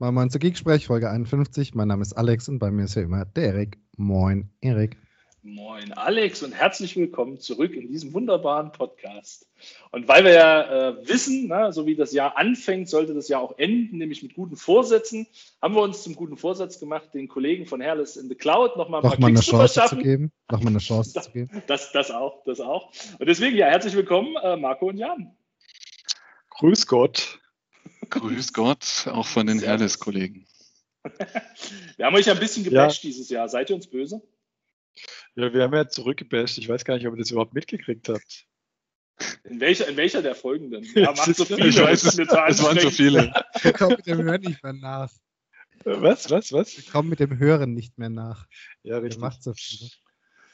Mal moin zu Geeksprech, Folge 51. Mein Name ist Alex und bei mir ist ja immer der Erik. Moin, Erik. Moin, Alex und herzlich willkommen zurück in diesem wunderbaren Podcast. Und weil wir ja äh, wissen, na, so wie das Jahr anfängt, sollte das Jahr auch enden, nämlich mit guten Vorsätzen, haben wir uns zum guten Vorsatz gemacht, den Kollegen von Herles in the Cloud noch mal ein noch mal eine Chance zu geben. Noch mal eine Chance das, zu geben. Das, das auch, das auch. Und deswegen ja, herzlich willkommen, äh, Marco und Jan. Grüß Gott. Grüß Gott, auch von den Herles-Kollegen. wir haben euch ein bisschen gebasht ja. dieses Jahr. Seid ihr uns böse? Ja, wir haben ja zurückgebasht. Ich weiß gar nicht, ob ihr das überhaupt mitgekriegt habt. In welcher, in welcher der Folgen denn? Ja, macht so viele. Ich weiß, es, es waren so viele. Wir kommen mit dem Hören nicht mehr nach. Was, was, was? Wir kommen mit dem Hören nicht mehr nach. Ja, richtig. macht so viele.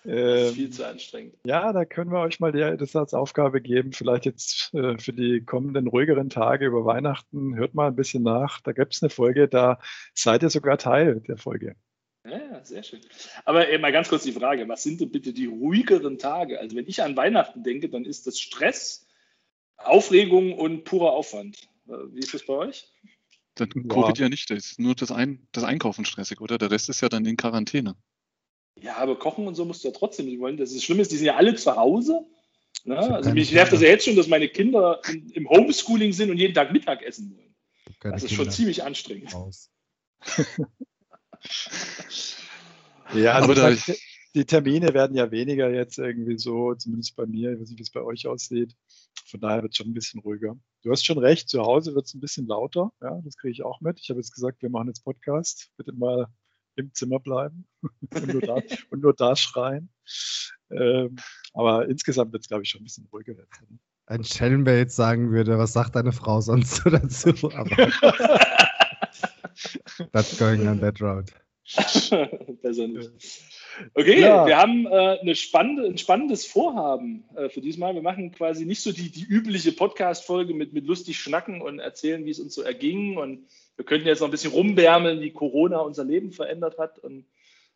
Ähm, viel zu anstrengend. Ja, da können wir euch mal das als Aufgabe geben. Vielleicht jetzt äh, für die kommenden ruhigeren Tage über Weihnachten. Hört mal ein bisschen nach. Da gibt es eine Folge, da seid ihr sogar Teil der Folge. Ja, sehr schön. Aber äh, mal ganz kurz die Frage: Was sind denn bitte die ruhigeren Tage? Also, wenn ich an Weihnachten denke, dann ist das Stress, Aufregung und purer Aufwand. Äh, wie ist das bei euch? Dann Covid ja nicht, das ist nur das, Ein das Einkaufen stressig, oder? Der Rest ist ja dann in Quarantäne. Ja, aber kochen und so musst du ja trotzdem nicht wollen. Das, das Schlimme ist, die sind ja alle zu Hause. Ne? Also mich nervt das ja jetzt schon, dass meine Kinder in, im Homeschooling sind und jeden Tag Mittag essen wollen. Das ist Kinder schon ziemlich anstrengend. ja, also aber da die Termine werden ja weniger jetzt irgendwie so, zumindest bei mir, ich weiß nicht, wie es bei euch aussieht. Von daher wird es schon ein bisschen ruhiger. Du hast schon recht, zu Hause wird es ein bisschen lauter. Ja, das kriege ich auch mit. Ich habe jetzt gesagt, wir machen jetzt Podcast. Bitte mal im Zimmer bleiben und, nur da, und, nur da, schreien. Ähm, aber insgesamt wird es, glaube ich, schon ein bisschen ruhiger. Ne? Ein Schellenberg jetzt sagen würde, was sagt deine Frau sonst so dazu? Aber that's going on that road. Besser nicht. Okay, ja. wir haben äh, eine spannende, ein spannendes Vorhaben äh, für diesmal. Wir machen quasi nicht so die, die übliche Podcast-Folge mit, mit lustig schnacken und erzählen, wie es uns so erging und wir könnten jetzt noch ein bisschen rumbärmeln, wie Corona unser Leben verändert hat. Und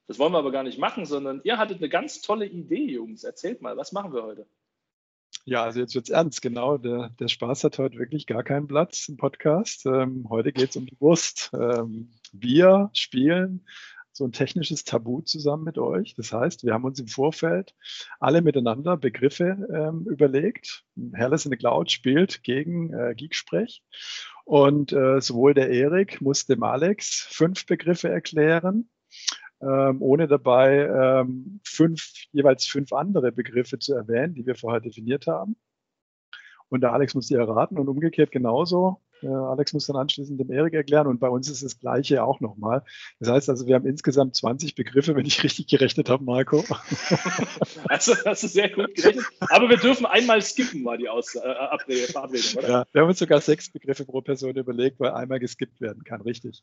das wollen wir aber gar nicht machen, sondern ihr hattet eine ganz tolle Idee, Jungs. Erzählt mal, was machen wir heute? Ja, also jetzt wird es ernst, genau. Der, der Spaß hat heute wirklich gar keinen Platz im Podcast. Ähm, heute geht es um die Wurst. Ähm, wir spielen so ein technisches Tabu zusammen mit euch. Das heißt, wir haben uns im Vorfeld alle miteinander Begriffe ähm, überlegt. Herles in the Cloud spielt gegen äh, Geeksprech und äh, sowohl der Erik muss dem Alex fünf Begriffe erklären, ähm, ohne dabei ähm, fünf, jeweils fünf andere Begriffe zu erwähnen, die wir vorher definiert haben. Und der Alex muss die erraten und umgekehrt genauso. Äh, Alex muss dann anschließend dem Erik erklären und bei uns ist das Gleiche auch nochmal. Das heißt also, wir haben insgesamt 20 Begriffe, wenn ich richtig gerechnet habe, Marco. Also, das ist sehr gut gerechnet. Aber wir dürfen einmal skippen, war die Aus äh, Verabredung, oder? Ja, wir haben uns sogar sechs Begriffe pro Person überlegt, weil einmal geskippt werden kann, richtig.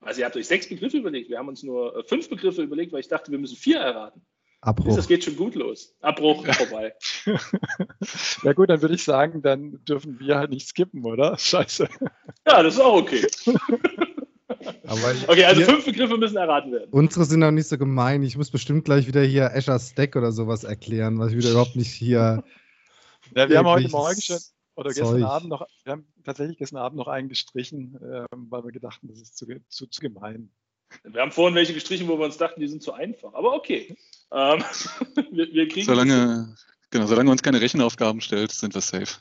Also ihr habt euch sechs Begriffe überlegt. Wir haben uns nur äh, fünf Begriffe überlegt, weil ich dachte, wir müssen vier erraten. Abbruch. Das geht schon gut los. Abbruch vorbei. ja gut, dann würde ich sagen, dann dürfen wir halt nicht skippen, oder? Scheiße. Ja, das ist auch okay. okay, also fünf Begriffe müssen erraten werden. Unsere sind auch nicht so gemein. Ich muss bestimmt gleich wieder hier Azure Stack oder sowas erklären, was ich wieder überhaupt nicht hier. Ja, wir haben heute Morgen schon, oder Zeug. gestern Abend noch, wir haben tatsächlich gestern Abend noch einen gestrichen, äh, weil wir gedachten, das ist zu, zu, zu gemein. Wir haben vorhin welche gestrichen, wo wir uns dachten, die sind zu einfach. Aber okay. Ähm, wir, wir, kriegen solange, genau, solange uns keine Rechenaufgaben stellt, sind wir safe.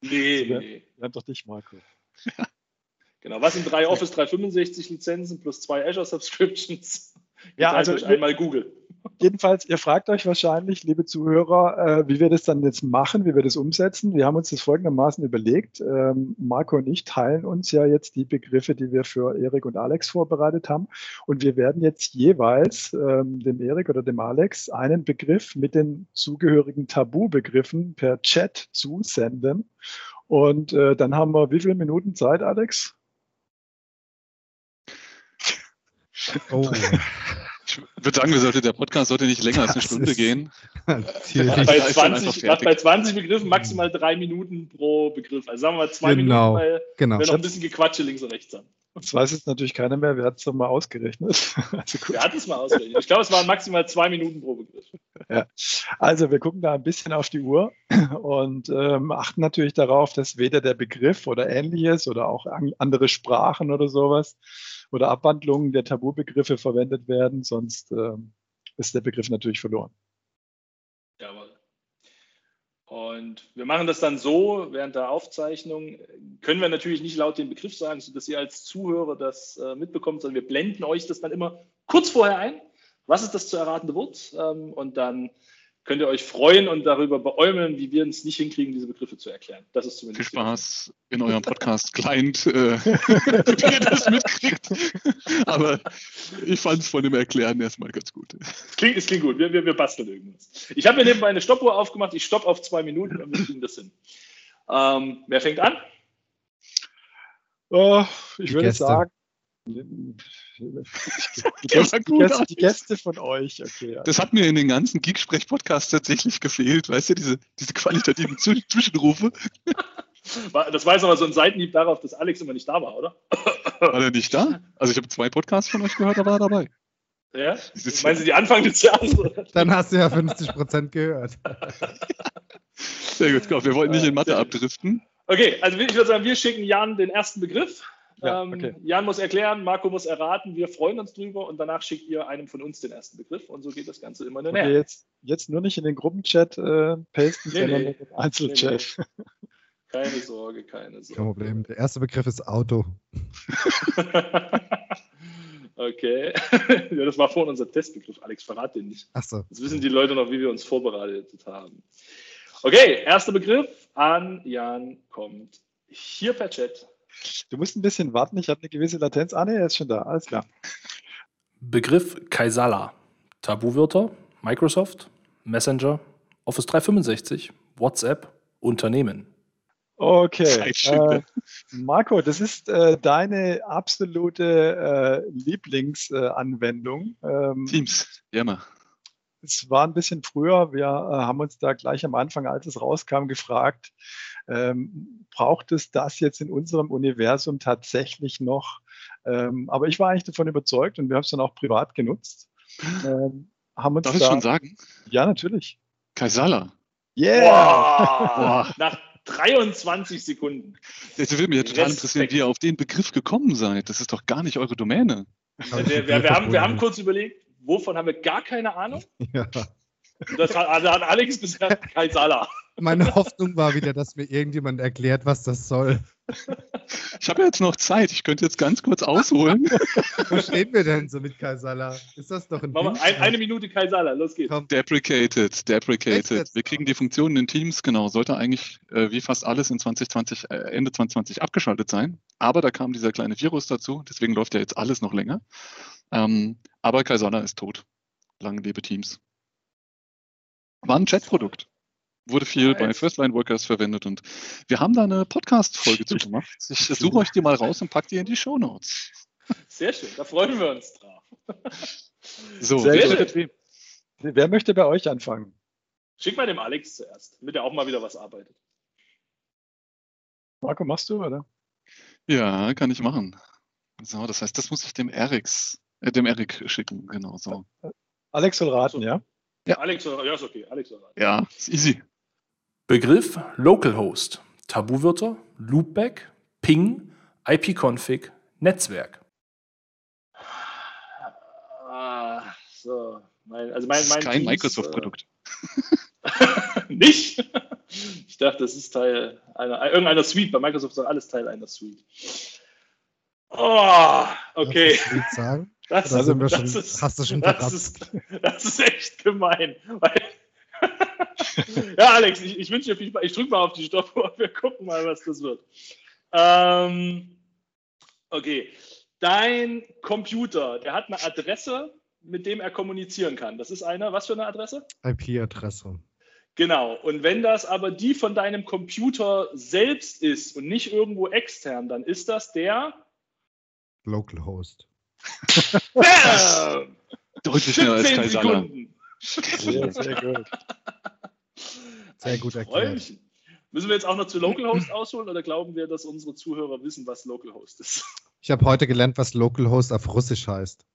Nee, nee. Lern doch dich, Marco. genau, was sind drei Office 365 Lizenzen plus zwei Azure Subscriptions? Ja, also einmal Google. Jedenfalls, ihr fragt euch wahrscheinlich, liebe Zuhörer, äh, wie wir das dann jetzt machen, wie wir das umsetzen. Wir haben uns das folgendermaßen überlegt. Ähm, Marco und ich teilen uns ja jetzt die Begriffe, die wir für Erik und Alex vorbereitet haben. Und wir werden jetzt jeweils ähm, dem Erik oder dem Alex einen Begriff mit den zugehörigen Tabubegriffen per Chat zusenden. Und äh, dann haben wir wie viele Minuten Zeit, Alex? Oh. Ich würde sagen, wir sollte, der Podcast sollte nicht länger das als eine Stunde gehen. bei, 20, bei 20 Begriffen maximal drei Minuten pro Begriff. Also sagen wir mal zwei genau, Minuten, weil genau. wir noch ein bisschen Gequatsche links und rechts haben. Das weiß jetzt natürlich keiner mehr. Wer hat es mal ausgerechnet? Also Wer hat es mal ausgerechnet? Ich glaube, es waren maximal zwei Minuten pro Begriff. Ja. Also wir gucken da ein bisschen auf die Uhr und ähm, achten natürlich darauf, dass weder der Begriff oder ähnliches oder auch an, andere Sprachen oder sowas oder Abwandlungen der Tabubegriffe verwendet werden, sonst ähm, ist der Begriff natürlich verloren. Und wir machen das dann so, während der Aufzeichnung können wir natürlich nicht laut den Begriff sagen, sodass ihr als Zuhörer das äh, mitbekommt, sondern wir blenden euch das dann immer kurz vorher ein. Was ist das zu erratende Wort? Ähm, und dann könnt ihr euch freuen und darüber beäumeln, wie wir es nicht hinkriegen, diese Begriffe zu erklären. Das ist zumindest. Viel Spaß in eurem Podcast-Client, äh, wie ihr das mitkriegt. Aber ich fand es von dem Erklären erstmal ganz gut. Es klingt, es klingt gut. Wir, wir, wir basteln irgendwas. Ich habe mir nebenbei eine Stoppuhr aufgemacht. Ich stoppe auf zwei Minuten und wir kriegen das hin. Ähm, wer fängt an? Oh, ich würde sagen, die, Gäste, Gäste, die, Gäste, von euch, okay. Ja. Das hat mir in den ganzen Geek-Sprech-Podcasts tatsächlich gefehlt, weißt du, diese, diese qualitativen Zwischenrufe. Das war jetzt aber so ein Seitenhieb darauf, dass Alex immer nicht da war, oder? War er nicht da? Also ich habe zwei Podcasts von euch gehört, da war er dabei. Ja? Meinen Sie die Anfang des Jahres? Dann hast du ja 50 Prozent gehört. Sehr gut, komm, wir wollten nicht in Mathe abdriften. Okay, also ich würde sagen, wir schicken Jan den ersten Begriff. Ja, ähm, okay. Jan muss erklären, Marco muss erraten, wir freuen uns drüber und danach schickt ihr einem von uns den ersten Begriff und so geht das Ganze immer näher. Okay, jetzt, jetzt nur nicht in den Gruppenchat äh, pasten, nee, sondern nee. im Einzelchat. Nee, nee. Keine Sorge, keine Sorge. Kein Problem. Der erste Begriff ist Auto. okay. ja, das war vorhin unser Testbegriff, Alex, verrat den nicht. Ach so. Jetzt wissen die Leute noch, wie wir uns vorbereitet haben. Okay, erster Begriff an Jan kommt hier per Chat. Du musst ein bisschen warten, ich habe eine gewisse Latenz. Ah, ne, er ist schon da, alles klar. Begriff Kaisala. Tabuwörter, Microsoft, Messenger, Office 365, WhatsApp, Unternehmen. Okay. Äh, Marco, das ist äh, deine absolute äh, Lieblingsanwendung. Ähm, Teams, ja mal. Es war ein bisschen früher. Wir äh, haben uns da gleich am Anfang, als es rauskam, gefragt, ähm, braucht es das jetzt in unserem Universum tatsächlich noch? Ähm, aber ich war eigentlich davon überzeugt und wir haben es dann auch privat genutzt. Ähm, haben uns Darf ich schon sagen? Ja, natürlich. Kaisala. Yeah! Wow. Nach 23 Sekunden. Jetzt würde mich ja total interessieren, wie ihr auf den Begriff gekommen seid. Das ist doch gar nicht eure Domäne. Wir, wir, wir, haben, wir haben kurz überlegt, wovon haben wir gar keine Ahnung? Ja. Das hat, also hat Alex bisher kein Salah. Meine Hoffnung war wieder, dass mir irgendjemand erklärt, was das soll. Ich habe jetzt noch Zeit. Ich könnte jetzt ganz kurz ausholen. Wo stehen wir denn so mit Kaisala? Ist das doch ein, ein Eine Minute Kaisala, los geht's. Komm. Deprecated, deprecated. Wir kriegen die Funktionen in Teams, genau. Sollte eigentlich äh, wie fast alles in 2020, äh, Ende 2020 abgeschaltet sein. Aber da kam dieser kleine Virus dazu. Deswegen läuft ja jetzt alles noch länger. Ähm, aber Kaisala ist tot. Lange lebe Teams. War ein Chatprodukt. Wurde viel bei Firstline Workers verwendet und wir haben da eine Podcast-Folge zu gemacht. Ich suche euch die mal raus und packe die in die Show Notes. Sehr schön, da freuen wir uns drauf. So, Sehr schön. Wer möchte bei euch anfangen? Schick mal dem Alex zuerst, damit er auch mal wieder was arbeitet. Marco, machst du, oder? Ja, kann ich machen. So, das heißt, das muss ich dem Eriks, äh, dem Erik schicken, genau so. Alex soll raten, ja? Ja. Alex, ja, ist okay. Alex, ja, ist easy. Begriff Localhost. Tabuwörter, Loopback, Ping, IP-Config, Netzwerk. Ah, so. Mein, also mein, mein kein Microsoft-Produkt. Äh, nicht? Ich dachte, das ist Teil einer, irgendeiner Suite. Bei Microsoft ist alles Teil einer Suite. Oh, okay. Sagen? Das, also, das, schon, ist, hast du schon das ist, das ist echt gemein. ja, Alex, ich, ich wünsche dir viel Spaß. Ich drücke mal auf die Stoppuhr. Wir gucken mal, was das wird. Ähm, okay. Dein Computer, der hat eine Adresse, mit dem er kommunizieren kann. Das ist eine, was für eine Adresse? IP-Adresse. Genau. Und wenn das aber die von deinem Computer selbst ist und nicht irgendwo extern, dann ist das der Localhost. Deutlich schneller als Kaisala. Sehr, sehr gut. Sehr gut erklärt. Müssen wir jetzt auch noch zu Localhost ausholen oder glauben wir, dass unsere Zuhörer wissen, was Localhost ist? Ich habe heute gelernt, was Localhost auf Russisch heißt.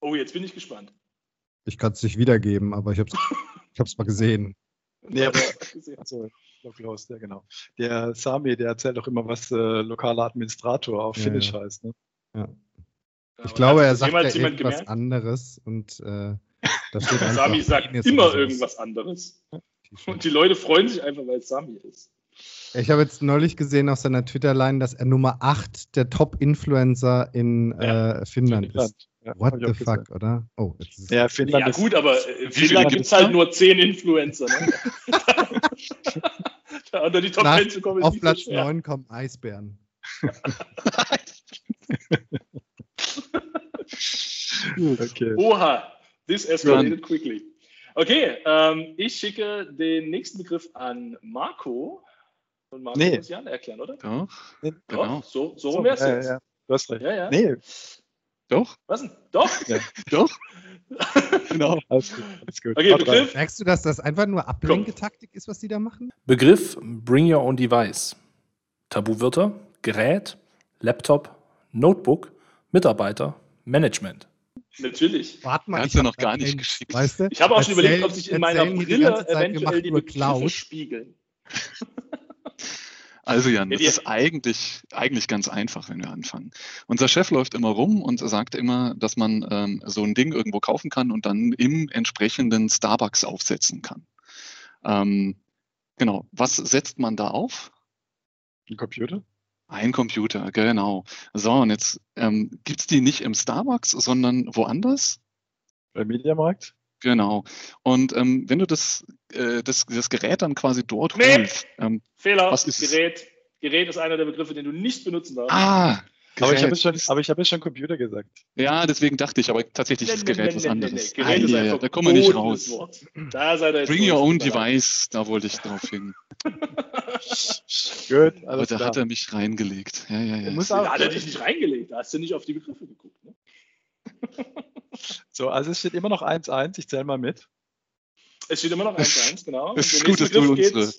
Oh, jetzt bin ich gespannt. Ich kann es nicht wiedergeben, aber ich habe es ich mal gesehen. Nee, aber also, Localhost, ja genau. Der Sami, der erzählt auch immer, was äh, lokaler Administrator auf ja, Finnish ja. heißt. Ne? Ja. Ich glaube, er sagt ja irgendwas gemerkt? anderes und äh, da steht Sami sagt immer irgendwas anderes. Und die Leute freuen sich einfach, weil es Sami ist. Ich habe jetzt neulich gesehen auf seiner Twitter-Line, dass er Nummer 8 der Top-Influencer in ja, äh, Finnland, Finnland ist. Ja, What the fuck, gesehen. oder? Oh, jetzt ist ja, Finnland ja gut, aber in Finnland gibt es halt nur 10 Influencer. Ne? da unter die Top Nach, 10 zu kommen, Auf Platz so 9 kommen Eisbären. okay. Oha, this escalated quickly. Okay, ähm, ich schicke den nächsten Begriff an Marco. Und Marco nee. muss Jan erklären, oder? Doch. Nee, genau. Doch, so so, so wäre es ja, jetzt. Ja, du hast recht. Ja, ja. Nee. Doch. Was denn? Doch? Ja. Doch. genau. Alles gut. Alles gut. Okay, Begriff. Merkst du, dass das einfach nur Ablenketaktik ist, was die da machen? Begriff Bring Your Own Device. Tabuwörter, Gerät, Laptop, Notebook, Mitarbeiter, Management. Natürlich. Warte mal, Hast du noch gar nicht geschickt. Weißt du? Ich habe auch schon überlegt, ob sich in meiner Brille eventuell die Begriffe spiegeln. Also Jan, das ist eigentlich, eigentlich ganz einfach, wenn wir anfangen. Unser Chef läuft immer rum und sagt immer, dass man ähm, so ein Ding irgendwo kaufen kann und dann im entsprechenden Starbucks aufsetzen kann. Ähm, genau, was setzt man da auf? Ein Computer? Ein Computer, genau. So, und jetzt ähm, gibt es die nicht im Starbucks, sondern woanders? Beim Mediamarkt? Genau. Und ähm, wenn du das, äh, das, das Gerät dann quasi dort nee. holst. Ähm, Fehler, was ist Gerät. Es? Gerät ist einer der Begriffe, den du nicht benutzen darfst. Ah, aber ich habe schon, aber ich habe schon Computer gesagt. Ja, deswegen dachte ich, aber tatsächlich ist das Gerät was anderes. Gerät ah, ist ja, da kommen wir nicht raus. Wort. Da seid ihr Bring your own device, da wollte ich drauf hin. Gut, aber da klar. hat er mich reingelegt. Ja, ja, ja. Da hat er dich nicht reingelegt, da hast du nicht auf die Begriffe geguckt. Ne? So, also es steht immer noch 1-1, ich zähle mal mit. Es steht immer noch 1-1, genau. Es ist gut, dass du unsere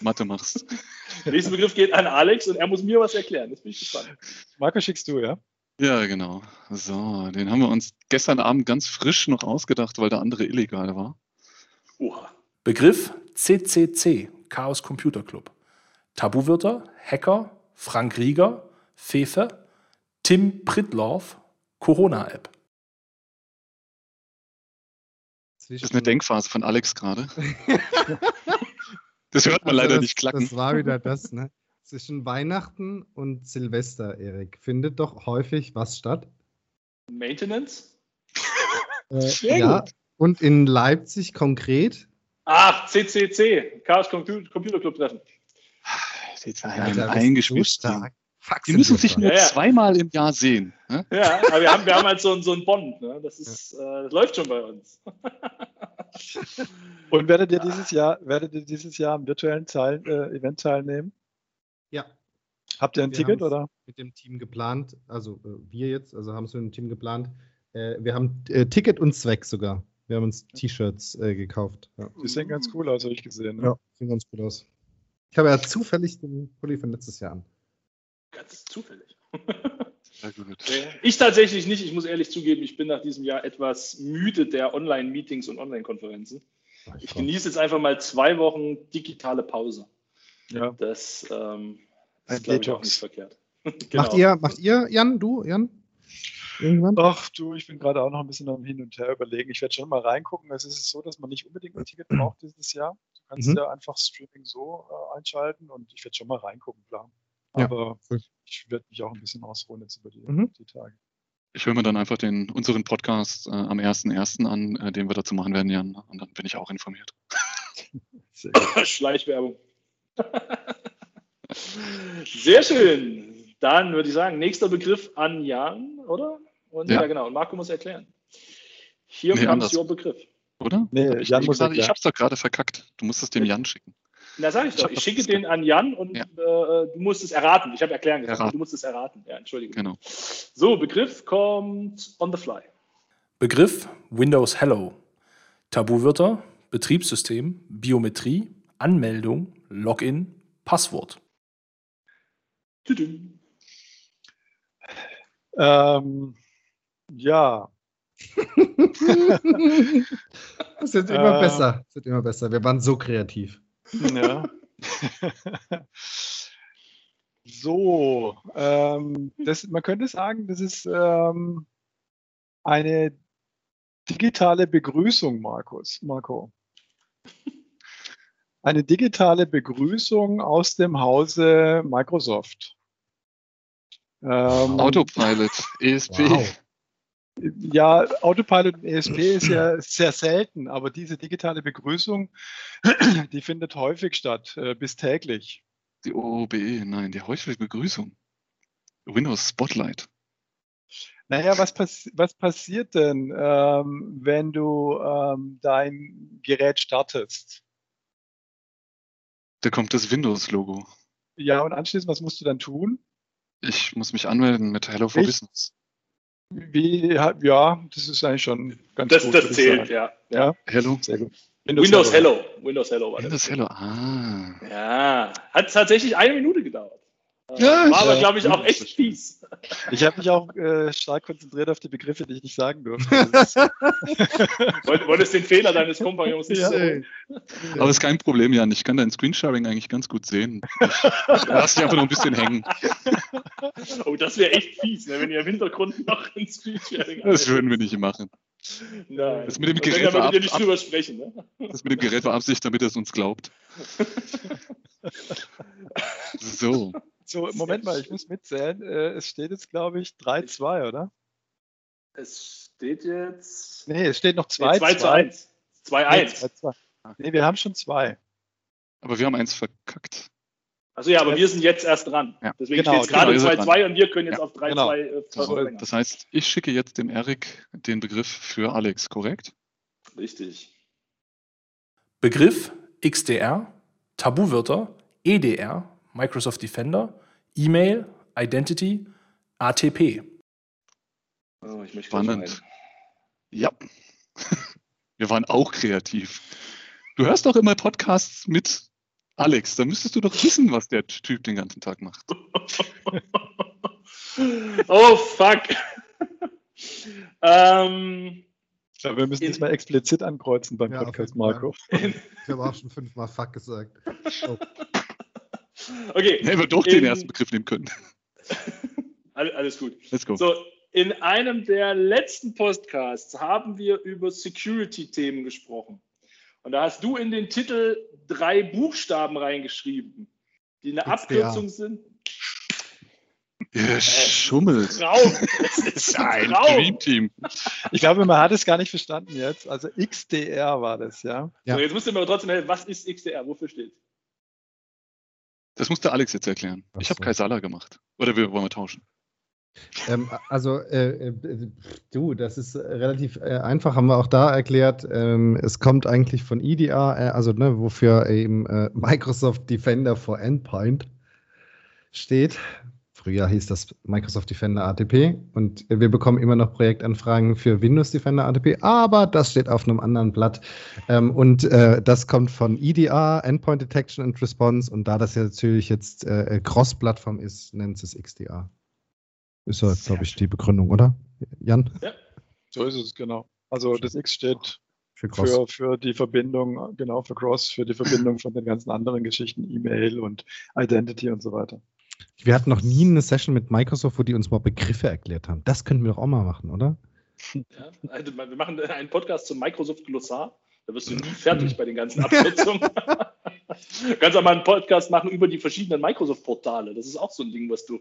Mathe machst. Der nächste Begriff geht an Alex und er muss mir was erklären. Jetzt bin ich gespannt. Marco schickst du, ja? Ja, genau. So, den haben wir uns gestern Abend ganz frisch noch ausgedacht, weil der andere illegal war. Oha. Begriff CCC, Chaos Computer Club. Tabuwörter, Hacker, Frank Rieger, Fefe, Tim Pritloff, Corona-App. Das ist eine Denkphase von Alex gerade. das hört man also leider das, nicht klacken. Das war wieder das, ne? Zwischen Weihnachten und Silvester, Erik, findet doch häufig was statt? Maintenance? Äh, ja, gut. und in Leipzig konkret? Ach, CCC, Chaos Computer Club Treffen. Jetzt eingespielt. So stark. Die müssen sich nur ja, ja. zweimal im Jahr sehen. Ne? Ja, aber wir haben, wir haben halt so, so einen Bond. Ne? Das, ist, äh, das läuft schon bei uns. Und werdet ihr dieses Jahr, werdet ihr dieses Jahr am virtuellen Teil, äh, Event teilnehmen? Ja. Habt ihr ein wir Ticket oder? Mit dem Team geplant, also äh, wir jetzt, also haben es mit dem Team geplant. Äh, wir haben äh, Ticket und Zweck sogar. Wir haben uns T-Shirts äh, gekauft. Ja. Die sehen ganz cool aus, habe ich gesehen. Ne? Ja, sehen ganz cool aus. Ich habe ja zufällig den Pulli von letztes Jahr an. Ganz zufällig. Ich tatsächlich nicht. Ich muss ehrlich zugeben, ich bin nach diesem Jahr etwas müde der Online-Meetings und Online-Konferenzen. Ich genieße jetzt einfach mal zwei Wochen digitale Pause. Ja. Das ähm, ist, glaube ich, auch nicht verkehrt. genau. Macht ihr, macht ihr, Jan, du, Jan? Irgendwann? Ach du, ich bin gerade auch noch ein bisschen am Hin und Her überlegen. Ich werde schon mal reingucken. Es ist so, dass man nicht unbedingt ein Ticket braucht dieses Jahr. Du kannst mhm. ja einfach Streaming so äh, einschalten und ich werde schon mal reingucken, klar. Aber ja. ich werde mich auch ein bisschen ausruhen jetzt über die, mhm. die Tage. Ich höre mir dann einfach den, unseren Podcast äh, am 1.1. an, äh, den wir dazu machen werden, Jan. Und dann bin ich auch informiert. Schleichwerbung. Sehr schön. Dann würde ich sagen, nächster Begriff an Jan, oder? Und ja, ja genau. Und Marco muss erklären. Hier nee, kommt Ihr Begriff. Oder? Nee, Jan ich, muss ich, ich habe es doch gerade verkackt. Du musst es dem Jan schicken. Na, sag ich doch. Ich schicke den an Jan und ja. äh, du musst es erraten. Ich habe erklären gesagt, erraten. du musst es erraten. Ja, Entschuldigung. Genau. So, Begriff kommt on the fly. Begriff Windows Hello. Tabuwörter, Betriebssystem, Biometrie, Anmeldung, Login, Passwort. Ähm, ja. Es wird immer äh, besser. Es wird immer besser. Wir waren so kreativ. Ja. so, ähm, das, man könnte sagen, das ist ähm, eine digitale Begrüßung, Markus, Marco. Eine digitale Begrüßung aus dem Hause Microsoft. Ähm, Autopilot, ESP. Wow. Ja, Autopilot und ESP ist ja sehr selten, aber diese digitale Begrüßung, die findet häufig statt, äh, bis täglich. Die OOBE, nein, die häufige Begrüßung. Windows Spotlight. Naja, was, pass was passiert denn, ähm, wenn du ähm, dein Gerät startest? Da kommt das Windows-Logo. Ja, und anschließend, was musst du dann tun? Ich muss mich anmelden mit Hello for ich, Business. Wie, ja, das ist eigentlich schon ganz das, gut. Das zählt, ja. ja. Hello. Sehr gut. Windows, Windows Hello. Hello. Windows Hello war Windows das. Hello, ah. Ja, hat tatsächlich eine Minute gedauert. Ja, war aber, glaube ich, auch echt fies. Ich habe mich auch äh, stark konzentriert auf die Begriffe, die ich nicht sagen durfte. Wolltest den Fehler deines Kompagnons nicht ja. sehen. Aber es ist kein Problem, Jan. Ich kann dein Screensharing eigentlich ganz gut sehen. Ich lass dich einfach noch ein bisschen hängen. Oh, das wäre echt fies, ne, wenn ihr im Hintergrund noch ein Screensharing habt. Das würden wir nicht machen. Nein. Das mit dem Gerät war ab, nicht drüber sprechen, ne? Das mit dem Gerät war Absicht, damit er es uns glaubt. so. So, Moment mal, ich muss mitzählen. Äh, es steht jetzt, glaube ich, 3-2, oder? Es steht jetzt. Nee, es steht noch 2 nee, 2 zu 1. 2-1. Nee, wir haben schon zwei. Aber wir haben eins verkackt. Also ja, aber wir sind jetzt erst dran. Ja. Deswegen genau, steht es gerade genau, 2-2 und wir können jetzt ja, auf 3-2 genau. äh, so, Das heißt, ich schicke jetzt dem Erik den Begriff für Alex, korrekt? Richtig. Begriff XDR, Tabuwörter, EDR, Microsoft Defender, E-Mail, Identity, ATP. Oh, Spannend. Ja. Wir waren auch kreativ. Du hörst doch immer Podcasts mit Alex. Da müsstest du doch wissen, was der Typ den ganzen Tag macht. oh, fuck. ähm, ich glaube, wir müssen das mal explizit ankreuzen beim ja, Podcast, Marco. Ich habe auch schon fünfmal fuck gesagt. Oh. Okay. Hätten wir doch den ersten Begriff nehmen können. Alles gut. Let's go. So, in einem der letzten Podcasts haben wir über Security-Themen gesprochen. Und da hast du in den Titel drei Buchstaben reingeschrieben, die eine Abkürzung sind. Ihr schummelt. Traum. Das ist ein Dream Team. Ich glaube, man hat es gar nicht verstanden jetzt. Also XDR war das, ja. ja. So, jetzt musst du mir aber trotzdem helfen, was ist XDR? Wofür steht das musste Alex jetzt erklären. Ach ich habe so. Kaisala gemacht. Oder wir wollen wir tauschen? Ähm, also, äh, äh, du, das ist relativ äh, einfach, haben wir auch da erklärt. Ähm, es kommt eigentlich von EDR, äh, also ne, wofür eben äh, Microsoft Defender for Endpoint steht. Früher hieß das Microsoft Defender ATP und wir bekommen immer noch Projektanfragen für Windows Defender ATP, aber das steht auf einem anderen Blatt. Ähm, und äh, das kommt von EDR, Endpoint Detection and Response, und da das ja natürlich jetzt äh, Cross-Plattform ist, nennt es XDR. Ist ja, glaube ich, die Begründung, oder? Jan? Ja, so ist es, genau. Also das X steht für, für, für, die Verbindung, genau, für Cross, für die Verbindung von den ganzen anderen Geschichten, E-Mail und Identity und so weiter. Wir hatten noch nie eine Session mit Microsoft, wo die uns mal Begriffe erklärt haben. Das könnten wir doch auch mal machen, oder? Ja, also wir machen einen Podcast zum Microsoft Glossar. Da wirst du nie fertig bei den ganzen Abkürzungen. du kannst auch mal einen Podcast machen über die verschiedenen Microsoft-Portale. Das ist auch so ein Ding, was du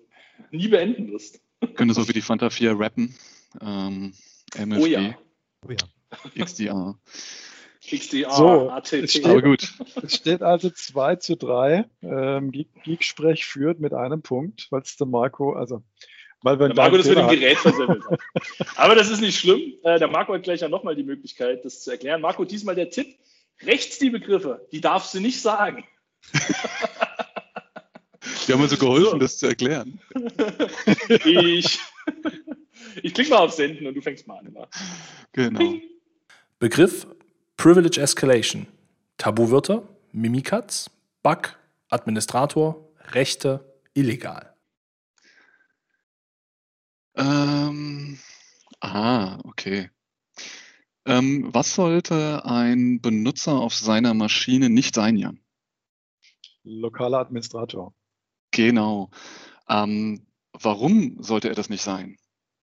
nie beenden wirst. Können so wie die Fanta 4 rappen. Ähm, MFG, oh ja. Oh ja. XDR. XDR, so, ATP. Steht, Aber gut. Es steht also 2 zu 3. Ähm, Geeksprech führt mit einem Punkt, weil es der Marco, also weil wir der Marco das mit dem Gerät versemmelt hat. Aber das ist nicht schlimm. Äh, der Marco hat gleich ja nochmal die Möglichkeit, das zu erklären. Marco, diesmal der Tipp. Rechts die Begriffe, die darfst du nicht sagen. Die haben uns so geholfen, das zu erklären. Ich, ich klicke mal auf Senden und du fängst mal an. Genau. Begriff Privilege Escalation, Tabuwörter, Mimikatz, Bug, Administrator, Rechte, illegal. Ähm, ah, okay. Ähm, was sollte ein Benutzer auf seiner Maschine nicht sein, Jan? Lokaler Administrator. Genau. Ähm, warum sollte er das nicht sein?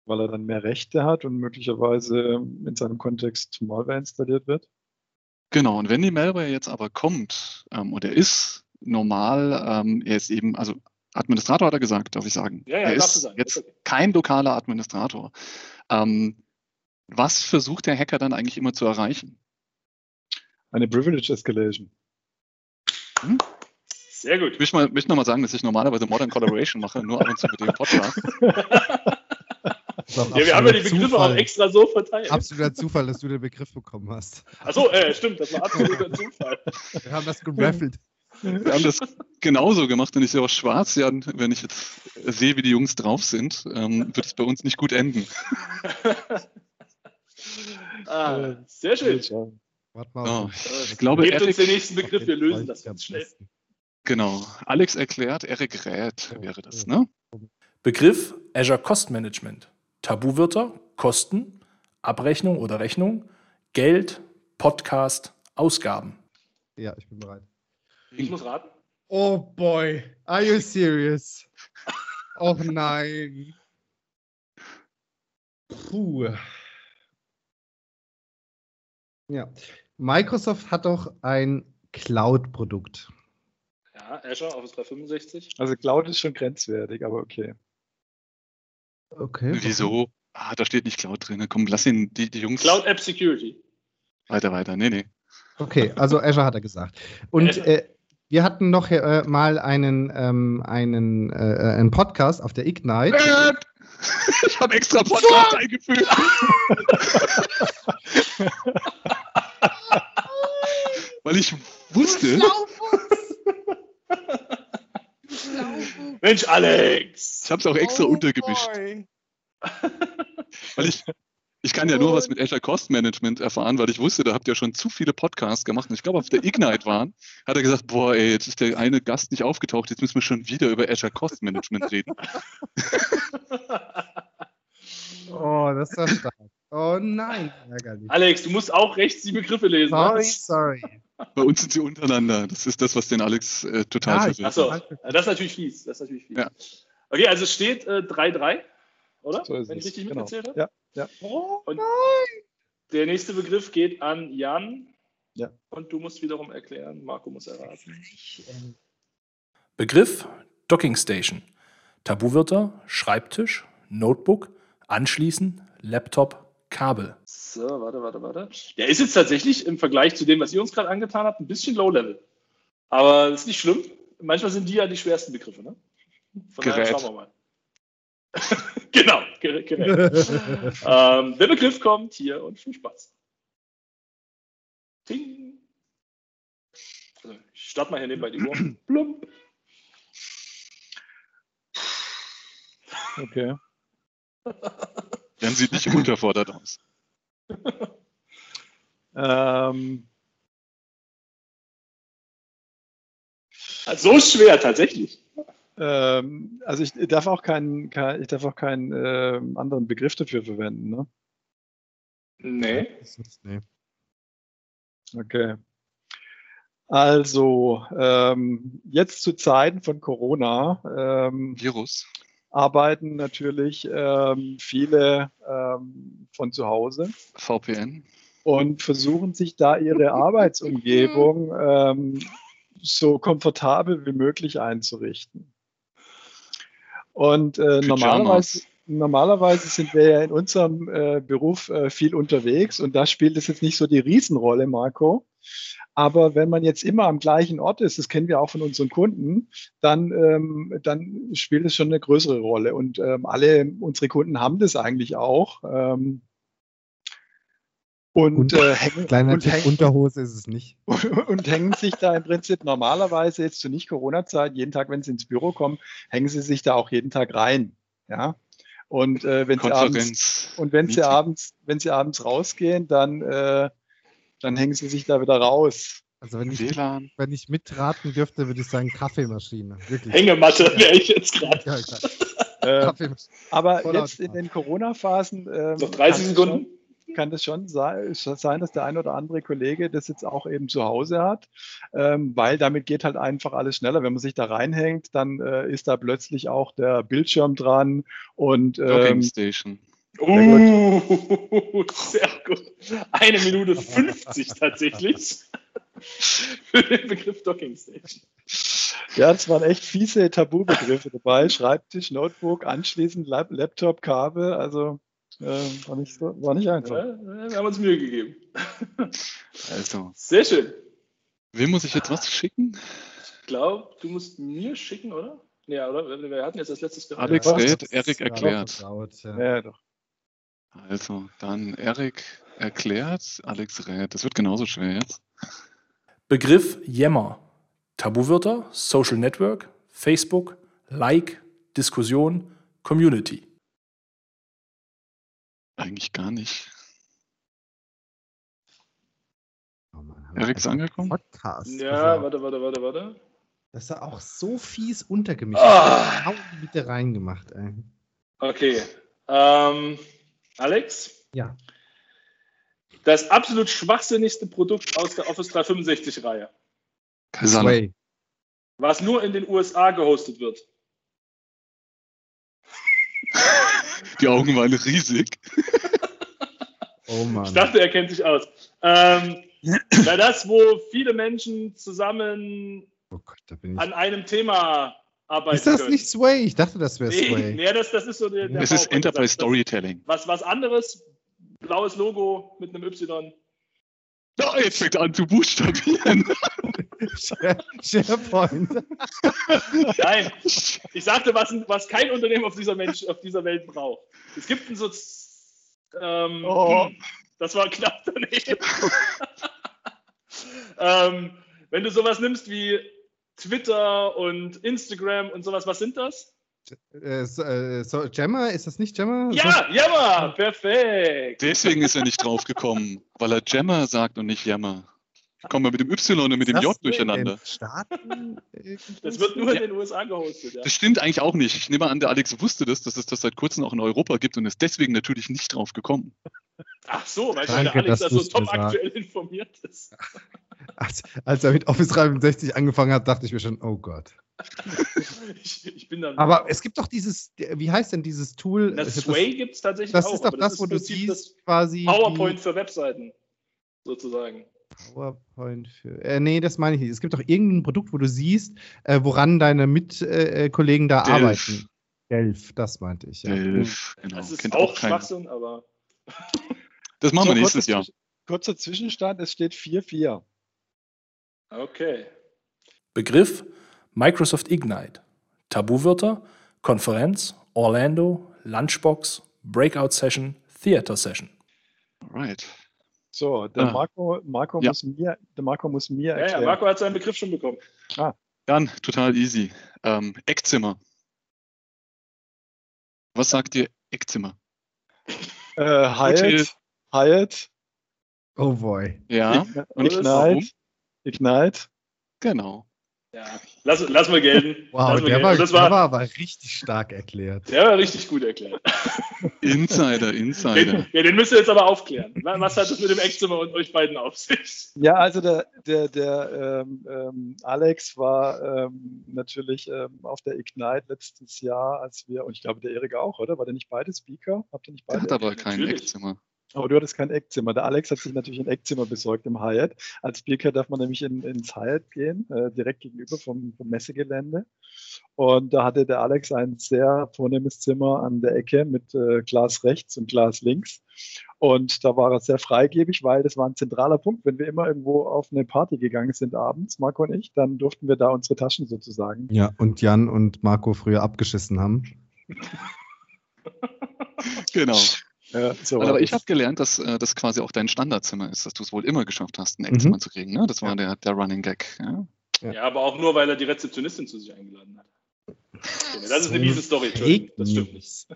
Weil er dann mehr Rechte hat und möglicherweise in seinem Kontext Malware installiert wird. Genau, und wenn die Malware jetzt aber kommt ähm, und er ist normal, ähm, er ist eben, also Administrator hat er gesagt, darf ich sagen. Ja, ja, er ist sagen. jetzt okay. kein lokaler Administrator. Ähm, was versucht der Hacker dann eigentlich immer zu erreichen? Eine Privilege Escalation. Hm? Sehr gut. Ich möchte, mal, möchte noch mal sagen, dass ich normalerweise Modern Collaboration mache, nur ab und zu mit dem Podcast. Ja, wir haben ja die Begriffe Zufall. auch extra so verteilt. Absoluter Zufall, dass du den Begriff bekommen hast. Achso, äh, stimmt, das war absoluter Zufall. Wir haben das geraffelt. Wir haben das genauso gemacht und ich sehe auch schwarz, ja, wenn ich jetzt sehe, wie die Jungs drauf sind, ähm, wird es bei uns nicht gut enden. ah, sehr schön. Warte mal. Oh, ich glaube, Gebt uns den nächsten Begriff, wir lösen das ganz schnell. Genau. Alex erklärt, Eric rät wäre das, ne? Begriff Azure Cost Management. Tabuwörter, Kosten, Abrechnung oder Rechnung, Geld, Podcast, Ausgaben. Ja, ich bin bereit. Ich muss raten. Oh boy, are you serious? oh nein. Puh. Ja. Microsoft hat doch ein Cloud-Produkt. Ja, Azure Office 365. Also Cloud ist schon grenzwertig, aber okay. Okay. Wieso? Ah, da steht nicht Cloud drin. Komm, lass ihn, die, die Jungs. Cloud App Security. Weiter, weiter. Nee, nee. Okay, also Azure hat er gesagt. Und äh, wir hatten noch äh, mal einen, ähm, einen, äh, äh einen Podcast auf der Ignite. Ich habe extra Podcast eingefügt. Weil ich wusste. Mensch, Alex! Ich habe es auch extra oh untergemischt. weil ich, ich kann ja nur was mit Azure Cost Management erfahren, weil ich wusste, da habt ihr schon zu viele Podcasts gemacht. Und ich glaube, auf der Ignite waren, hat er gesagt, boah, ey, jetzt ist der eine Gast nicht aufgetaucht, jetzt müssen wir schon wieder über Azure Cost Management reden. oh, das ist ja stark. Oh nein, ärgerlich. Alex, du musst auch rechts die Begriffe lesen. Sorry, sorry. Bei uns sind sie untereinander. Das ist das, was den Alex äh, total ah, verwirrt. Achso, das ist natürlich fies. Das ist natürlich fies. Ja. Okay, also es steht 3-3, äh, oder? So Wenn ich richtig genau. mitgezählt habe? Ja. ja. Oh, Und nein! Der nächste Begriff geht an Jan. Ja. Und du musst wiederum erklären, Marco muss erraten. Begriff Docking Station. Tabuwörter, Schreibtisch, Notebook, anschließen, Laptop, Kabel. So, warte, warte, warte. Der ist jetzt tatsächlich im Vergleich zu dem, was ihr uns gerade angetan habt, ein bisschen Low-Level. Aber das ist nicht schlimm. Manchmal sind die ja die schwersten Begriffe, ne? Von Gerät. daher schauen wir mal. genau, Gerät. ähm, der Begriff kommt hier und viel Spaß. Ting. Also, ich starte mal hier nebenbei die Uhr. Plump. Okay. Dann sieht nicht unterfordert aus. ähm, so schwer tatsächlich. Ähm, also ich darf auch keinen, kein, ich darf auch keinen äh, anderen Begriff dafür verwenden, ne? Nee. nee. Okay. Also, ähm, jetzt zu Zeiten von Corona. Ähm, Virus arbeiten natürlich ähm, viele ähm, von zu Hause. VPN. Und versuchen sich da ihre Arbeitsumgebung ähm, so komfortabel wie möglich einzurichten. Und äh, normalerweise, normalerweise sind wir ja in unserem äh, Beruf äh, viel unterwegs und da spielt es jetzt nicht so die Riesenrolle, Marco. Aber wenn man jetzt immer am gleichen Ort ist, das kennen wir auch von unseren Kunden, dann, ähm, dann spielt es schon eine größere Rolle. Und ähm, alle unsere Kunden haben das eigentlich auch. Ähm, und, und äh, hängen, kleiner und hängen, Unterhose ist es nicht. Und, und, hängen sich da im Prinzip normalerweise jetzt zu Nicht-Corona-Zeit, jeden Tag, wenn sie ins Büro kommen, hängen sie sich da auch jeden Tag rein. Ja. Und äh, wenn sie abends und wenn sie abends, wenn sie abends rausgehen, dann äh, dann hängen sie sich da wieder raus. Also wenn ich, WLAN. wenn ich mitraten dürfte, würde ich sagen Kaffeemaschine. Wirklich. Hängematte wäre ich jetzt gerade. Ja, äh, aber jetzt in den Corona-Phasen. Ähm, Noch 30 Sekunden. Schon, kann es schon sein, dass der ein oder andere Kollege das jetzt auch eben zu Hause hat, ähm, weil damit geht halt einfach alles schneller. Wenn man sich da reinhängt, dann äh, ist da plötzlich auch der Bildschirm dran und ähm, Station. Uh, sehr gut. Eine Minute 50 tatsächlich für den Begriff Docking Station. Ja, es waren echt fiese Tabubegriffe dabei. Schreibtisch, Notebook, anschließend Laptop, Kabel. Also äh, war, nicht so, war nicht einfach. Ja, wir haben uns Mühe gegeben. Also. Sehr schön. Wem muss ich jetzt was schicken? Ich glaube, du musst mir schicken, oder? Ja, oder? Wir hatten jetzt als letztes gehört. Alex Red, Erik erklärt. Ja, ja, doch. Also, dann Erik erklärt, Alex Red. Das wird genauso schwer jetzt. Begriff Yammer. Tabuwörter, Social Network, Facebook, Like, Diskussion, Community. Eigentlich gar nicht. Oh Erik ist angekommen? Podcast ja, warte, warte, warte, warte. Das ist ja auch so fies untergemischt. Oh. bitte reingemacht, ey. Okay. Ähm, Alex? Ja. Das absolut schwachsinnigste Produkt aus der Office 365-Reihe. Sway. Was nur in den USA gehostet wird. Die Augen waren riesig. Oh Mann. Ich dachte, er kennt sich aus. Ähm, das, wo viele Menschen zusammen oh Gott, an einem Thema arbeiten. Ist das können. nicht Sway? Ich dachte, das wäre nee, Sway. Nee, das, das ist so der, der Das ist Enterprise Storytelling. Was, was anderes, blaues Logo mit einem Y. Oh, jetzt fängt an zu buchstabieren. SharePoint. Nein, ich sagte, was, was kein Unternehmen auf dieser, Mensch, auf dieser Welt braucht. Es gibt ein so. Ähm, oh. Das war knapp daneben. ähm, wenn du sowas nimmst wie Twitter und Instagram und sowas, was sind das? Äh, so, äh, so, Gemma, ist das nicht Gemma? Ja? Jammer, perfekt. Deswegen ist er nicht drauf gekommen, weil er Gemma sagt und nicht Jammer. Kommen wir mit dem Y und mit dem J durcheinander. das wird nur in den USA gehostet. Ja. Das stimmt eigentlich auch nicht. Ich nehme an, der Alex wusste das, dass es das seit kurzem auch in Europa gibt und ist deswegen natürlich nicht drauf gekommen. Ach so, weil der Alex da so top aktuell informiert ist. Als, als, er mit Office 365 angefangen hat, dachte ich mir schon, oh Gott. ich, ich bin dann aber es gibt doch dieses, wie heißt denn dieses Tool? Das Sway gibt es tatsächlich das auch. Ist doch das, das wo du siehst, quasi. PowerPoint für Webseiten, sozusagen. PowerPoint für. Äh, nee, das meine ich nicht. Es gibt doch irgendein Produkt, wo du siehst, äh, woran deine Mitkollegen äh, da Delf. arbeiten. Delf, das meinte ich. Ja. Delf, genau. Das ist Kennt auch, auch Schwachsinn, aber. das machen so, wir nächstes Jahr. Kurzer Zwischenstand, es steht 4-4. Okay. Begriff Microsoft Ignite. Tabuwörter Konferenz, Orlando, Lunchbox, Breakout Session, Theater Session. Alright. So, der, ah. Marco, Marco ja. muss mir, der Marco muss mir erklären. Ja, ja, Marco hat seinen Begriff schon bekommen. Ah. Dann, total easy. Ähm, Eckzimmer. Was sagt ihr Eckzimmer? Äh, Hyatt. Hyatt. Oh boy. Ja. Und Ignite. Ignite. Genau. Ja, lass, lass mal gelten. Wow, der, war, das war, der war aber richtig stark erklärt. Der war richtig gut erklärt. Insider, Insider. Den, ja, den müsst ihr jetzt aber aufklären. Was hat das mit dem Eckzimmer und euch beiden auf sich? Ja, also der, der, der ähm, ähm, Alex war ähm, natürlich ähm, auf der Ignite letztes Jahr, als wir, und ich glaube der Erik auch, oder? War der nicht beide Speaker? Habt ihr nicht beide? Der hat aber kein natürlich. Eckzimmer. Aber du hattest kein Eckzimmer. Der Alex hat sich natürlich ein Eckzimmer besorgt im Hyatt. Als Speaker darf man nämlich in, ins Hyatt gehen, äh, direkt gegenüber vom, vom, Messegelände. Und da hatte der Alex ein sehr vornehmes Zimmer an der Ecke mit äh, Glas rechts und Glas links. Und da war er sehr freigebig, weil das war ein zentraler Punkt. Wenn wir immer irgendwo auf eine Party gegangen sind abends, Marco und ich, dann durften wir da unsere Taschen sozusagen. Ja, und Jan und Marco früher abgeschissen haben. genau. Ja, so aber ich habe gelernt, dass äh, das quasi auch dein Standardzimmer ist, dass du es wohl immer geschafft hast, ein Eckzimmer mhm. zu kriegen. Ne? Das war ja. der, der Running Gag. Ja? ja? Ja. aber auch nur, weil er die Rezeptionistin zu sich eingeladen hat. Das ist eine miese Story. Fake das stimmt nicht.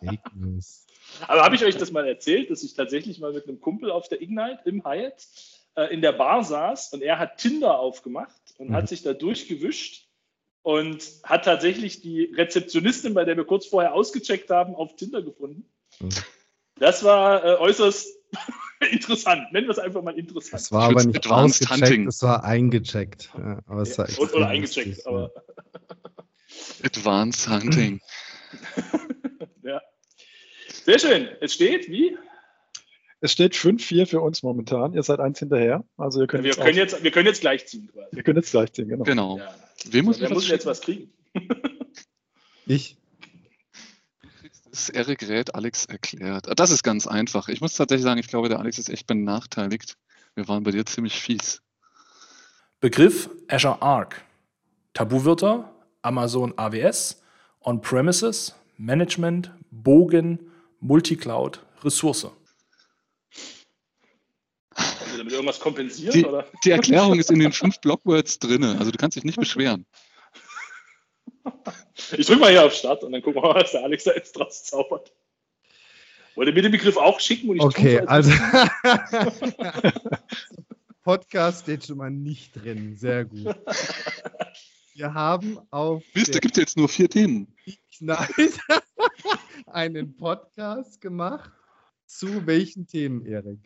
Fake News. Aber habe ich euch das mal erzählt, dass ich tatsächlich mal mit einem Kumpel auf der Ignite im Hyatt äh, in der Bar saß und er hat Tinder aufgemacht und mhm. hat sich da durchgewischt und hat tatsächlich die Rezeptionistin, bei der wir kurz vorher ausgecheckt haben, auf Tinder gefunden. Mhm. Das war äh, äußerst interessant. Nennen wir es einfach mal interessant. Das war aber nicht ausgecheckt, das war eingecheckt. Ja, aber ja, oder, oder eingecheckt, aber. Advanced Hunting. ja. Sehr schön. Es steht wie? Es steht 5-4 für uns momentan. Ihr seid eins hinterher. Also ihr könnt ja, wir, können jetzt, wir können jetzt gleich ziehen. Quasi. Wir können jetzt gleich ziehen, genau. Genau. Ja. Muss, Wer muss jetzt was kriegen? ich. Das Eric Räth Alex erklärt. Das ist ganz einfach. Ich muss tatsächlich sagen, ich glaube, der Alex ist echt benachteiligt. Wir waren bei dir ziemlich fies. Begriff Azure Arc. Tabuwörter Amazon AWS, On-Premises, Management, Bogen, Multicloud, Ressource. Sie damit irgendwas kompensieren? Die, oder? die Erklärung ist in den fünf Blockwords drin, also du kannst dich nicht beschweren. Ich drücke mal hier auf Start und dann gucken wir mal, was der Alex da jetzt draus zaubert. Wollt ihr mir den Begriff auch schicken? Und okay, also. Podcast steht schon mal nicht drin. Sehr gut. Wir haben auf. Wisst ihr, gibt es jetzt nur vier Themen. Night einen Podcast gemacht. Zu welchen Themen, Erik?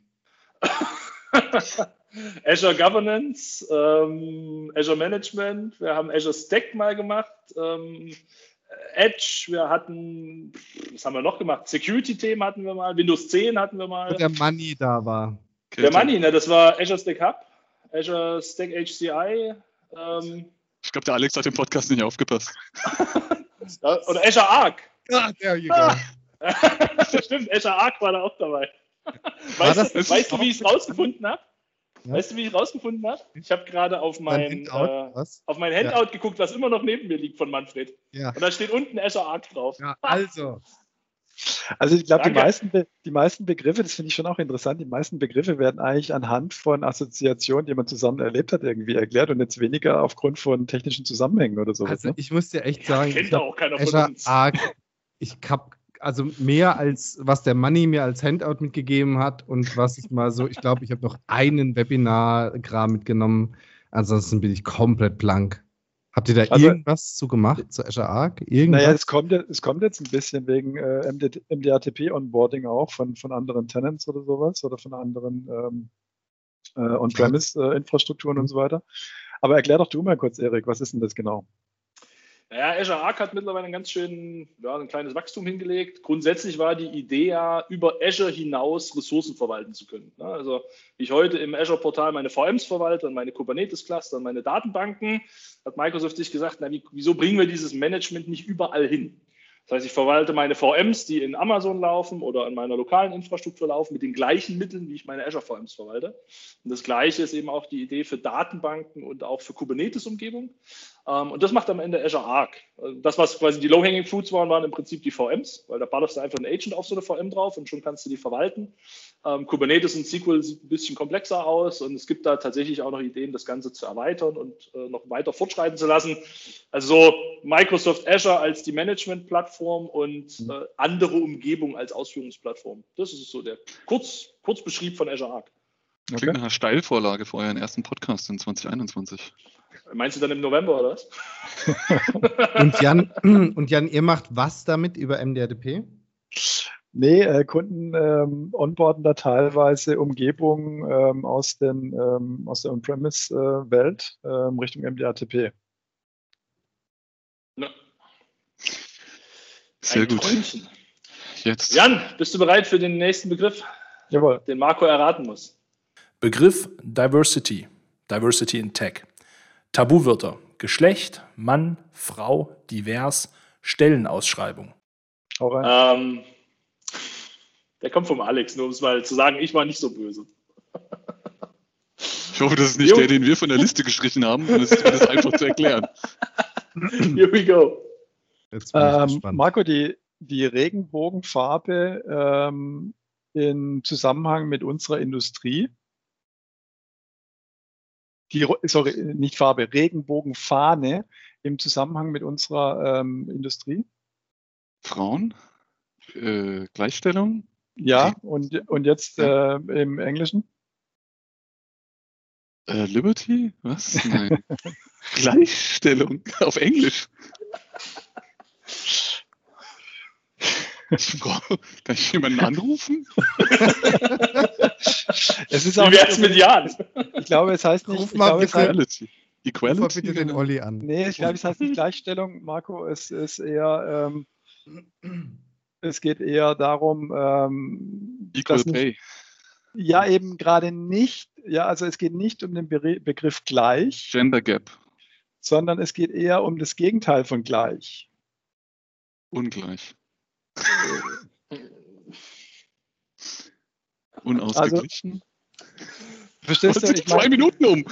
Azure Governance, ähm, Azure Management, wir haben Azure Stack mal gemacht, ähm, Edge, wir hatten, was haben wir noch gemacht? Security-Themen hatten wir mal, Windows 10 hatten wir mal. Wo der Money da war. Der Money, ne, das war Azure Stack Hub, Azure Stack HCI. Ähm, ich glaube, der Alex hat im Podcast nicht aufgepasst. Oder Azure Arc. Ah, there you go. Stimmt, Azure Arc war da auch dabei. Weißt, du, weißt du, wie ich es rausgefunden habe? Ja? Weißt du, wie ich rausgefunden habe? Ich habe gerade auf mein, Handout, äh, auf mein Handout ja. geguckt, was immer noch neben mir liegt von Manfred. Ja. Und da steht unten Azure Arc drauf. Ja, also. Also ich glaube, die meisten, die meisten Begriffe, das finde ich schon auch interessant, die meisten Begriffe werden eigentlich anhand von Assoziationen, die man zusammen erlebt hat, irgendwie erklärt und jetzt weniger aufgrund von technischen Zusammenhängen oder so. Also ne? ich muss dir echt sagen, kennt auch keiner Azure von uns. Arc, ich habe also mehr als was der Money mir als Handout mitgegeben hat und was ich mal so, ich glaube, ich habe noch einen Webinar-Kram mitgenommen. Ansonsten bin ich komplett blank. Habt ihr da also, irgendwas zu gemacht, zu Azure Arc? Irgendwas? Naja, es kommt, es kommt jetzt ein bisschen wegen äh, MD, MDATP-Onboarding auch von, von anderen Tenants oder sowas oder von anderen ähm, äh, On-Premise-Infrastrukturen äh, und so weiter. Aber erklär doch du mal kurz, Erik, was ist denn das genau? Naja, Azure Arc hat mittlerweile ein ganz schön, ja, ein kleines Wachstum hingelegt. Grundsätzlich war die Idee ja, über Azure hinaus Ressourcen verwalten zu können. Ne? Also, wie ich heute im Azure-Portal meine VMs verwalte und meine Kubernetes-Cluster und meine Datenbanken, hat Microsoft sich gesagt, na, wie, wieso bringen wir dieses Management nicht überall hin? Das heißt, ich verwalte meine VMs, die in Amazon laufen oder in meiner lokalen Infrastruktur laufen, mit den gleichen Mitteln, wie ich meine Azure VMs verwalte. Und das Gleiche ist eben auch die Idee für Datenbanken und auch für Kubernetes-Umgebung. Ähm, und das macht am Ende Azure Arc. Also das, was quasi die Low-Hanging Fruits waren, waren im Prinzip die VMs, weil da ballerst du einfach ein Agent auf so eine VM drauf und schon kannst du die verwalten. Ähm, Kubernetes und SQL sieht ein bisschen komplexer aus und es gibt da tatsächlich auch noch Ideen, das Ganze zu erweitern und äh, noch weiter fortschreiten zu lassen. Also Microsoft Azure als die Management-Plattform und mhm. äh, andere Umgebung als Ausführungsplattform. Das ist so der Kurz, Kurzbeschrieb von Azure Arc. Klingt okay. nach einer Steilvorlage für euren ersten Podcast in 2021. Meinst du dann im November oder was? und, Jan, und Jan, ihr macht was damit über MDRDP? Nee, äh, Kunden ähm, onboarden da teilweise Umgebungen ähm, aus, den, ähm, aus der On-Premise-Welt äh, ähm, Richtung MDRTP. Ja. Sehr Ein gut. Träumchen. Jetzt. Jan, bist du bereit für den nächsten Begriff? Jawohl. Den Marco erraten muss. Begriff Diversity. Diversity in Tech. Tabuwörter. Geschlecht, Mann, Frau, divers, Stellenausschreibung. Ähm, der kommt vom Alex, nur um es mal zu sagen, ich war nicht so böse. Ich hoffe, das ist nicht jo. der, den wir von der Liste gestrichen haben, um das, das einfach zu erklären. Here we go. Ähm, Marco, die, die Regenbogenfarbe ähm, im Zusammenhang mit unserer Industrie die, sorry, nicht Farbe, Regenbogenfahne im Zusammenhang mit unserer ähm, Industrie? Frauen? Äh, Gleichstellung? Ja, und, und jetzt ja. Äh, im Englischen? Äh, Liberty? Was? Nein. Gleichstellung auf Englisch. Kann ich jemanden anrufen? es ist auch Wie wär's mit Jan? Ich glaube, es heißt nicht. Ruf ich mal glaube, heißt, Equality. Ruf mal bitte den Olli an. nee, ich glaube, es heißt nicht Gleichstellung, Marco. Es ist eher. Ähm, es geht eher darum, ähm, Equal dass nicht, Pay. ja eben gerade nicht, ja, also es geht nicht um den Be Begriff gleich, Gender Gap. sondern es geht eher um das Gegenteil von gleich. Ungleich. Unausgeglichen. Verstehst Was du? Ich zwei meine, Minuten um?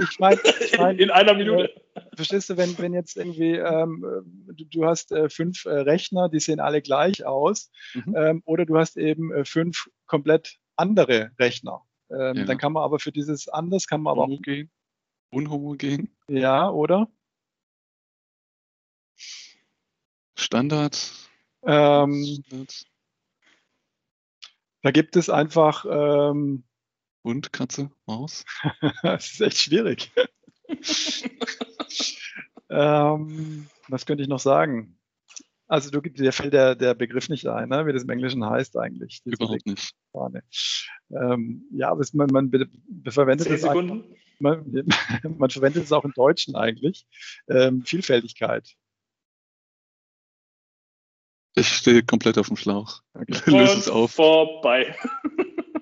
ich mein, ich mein, In einer Minute. verstehst du, wenn, wenn jetzt irgendwie ähm, du, du hast äh, fünf äh, Rechner, die sehen alle gleich aus, Mhm. ähm, oder du hast eben äh, fünf komplett andere Rechner. Ähm, Ja. Dann kann man aber für dieses anders kann man aber auch, Homogen. Unhomogen. ja, oder? Standard. Ähm, da gibt es einfach, ähm, Und Katze, Maus. es ist echt schwierig. ähm, was könnte ich noch sagen? Also du, dir fällt der, der Begriff nicht ein, ne? wie das im Englischen heißt eigentlich. Überhaupt nicht. Ähm, ja, aber es, man, man be, be, verwendet Zehn es man, man verwendet es auch im Deutschen eigentlich. Ähm, Vielfältigkeit. Ich stehe komplett auf dem Schlauch. Okay. Löse es auf. vorbei.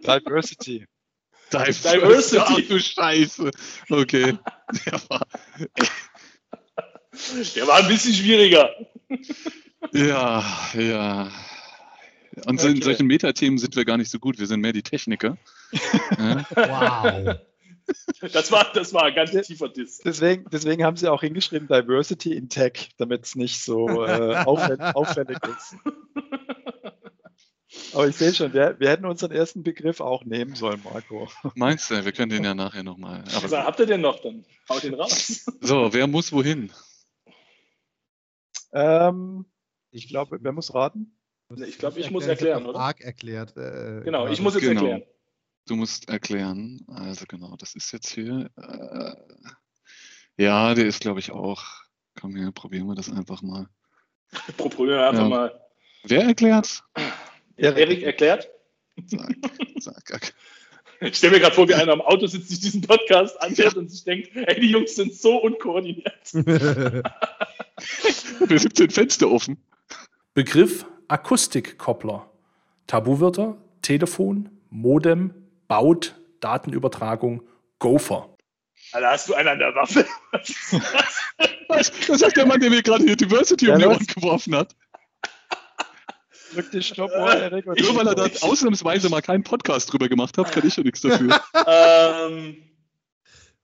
Diversity. Diversity. Ach du Scheiße. Okay. Der war, Der war ein bisschen schwieriger. ja, ja. Und so in Okay. solchen Metathemen sind wir gar nicht so gut. Wir sind mehr die Techniker. ja. Wow. Das war, das war ein ganz tiefer Diss. Deswegen, deswegen haben sie auch hingeschrieben Diversity in Tech, damit es nicht so äh, auffällig, auffällig ist. Aber ich sehe schon, wir, wir hätten unseren ersten Begriff auch nehmen sollen, Marco. Meinst du, wir können den ja nachher nochmal. Was habt ihr denn noch dann? Haut den raus. So, wer muss wohin? Ähm, ich glaube, wer muss raten? Ich glaube, ich muss Erklären, oder? Arg erklärt. Äh, Genau, ich muss jetzt Genau. erklären. Du musst erklären. Also genau, das ist jetzt hier. Äh, ja, der ist, glaube ich, auch. Komm her, probieren wir das einfach mal. Probieren wir einfach Ja. mal. Wer erklärt? Erik erklärt. Zack, zack, zack. Ich stelle mir gerade vor, wie einer am Auto sitzt, sich diesen Podcast anhört und sich denkt, ey, die Jungs sind so unkoordiniert. Wir 17 Fenster offen. Begriff Akustikkoppler. Tabuwörter, Telefon, Modem, Baut, Datenübertragung, Gopher. Alter, hast du einen an der Waffe? Das? Sagt der Mann, der mir gerade hier Diversity um die Ohren geworfen hat. Drück die Stoppuhr, Erik. Nur weil er da ausnahmsweise mal keinen Podcast drüber gemacht hat, kann ich ja nichts dafür. ähm,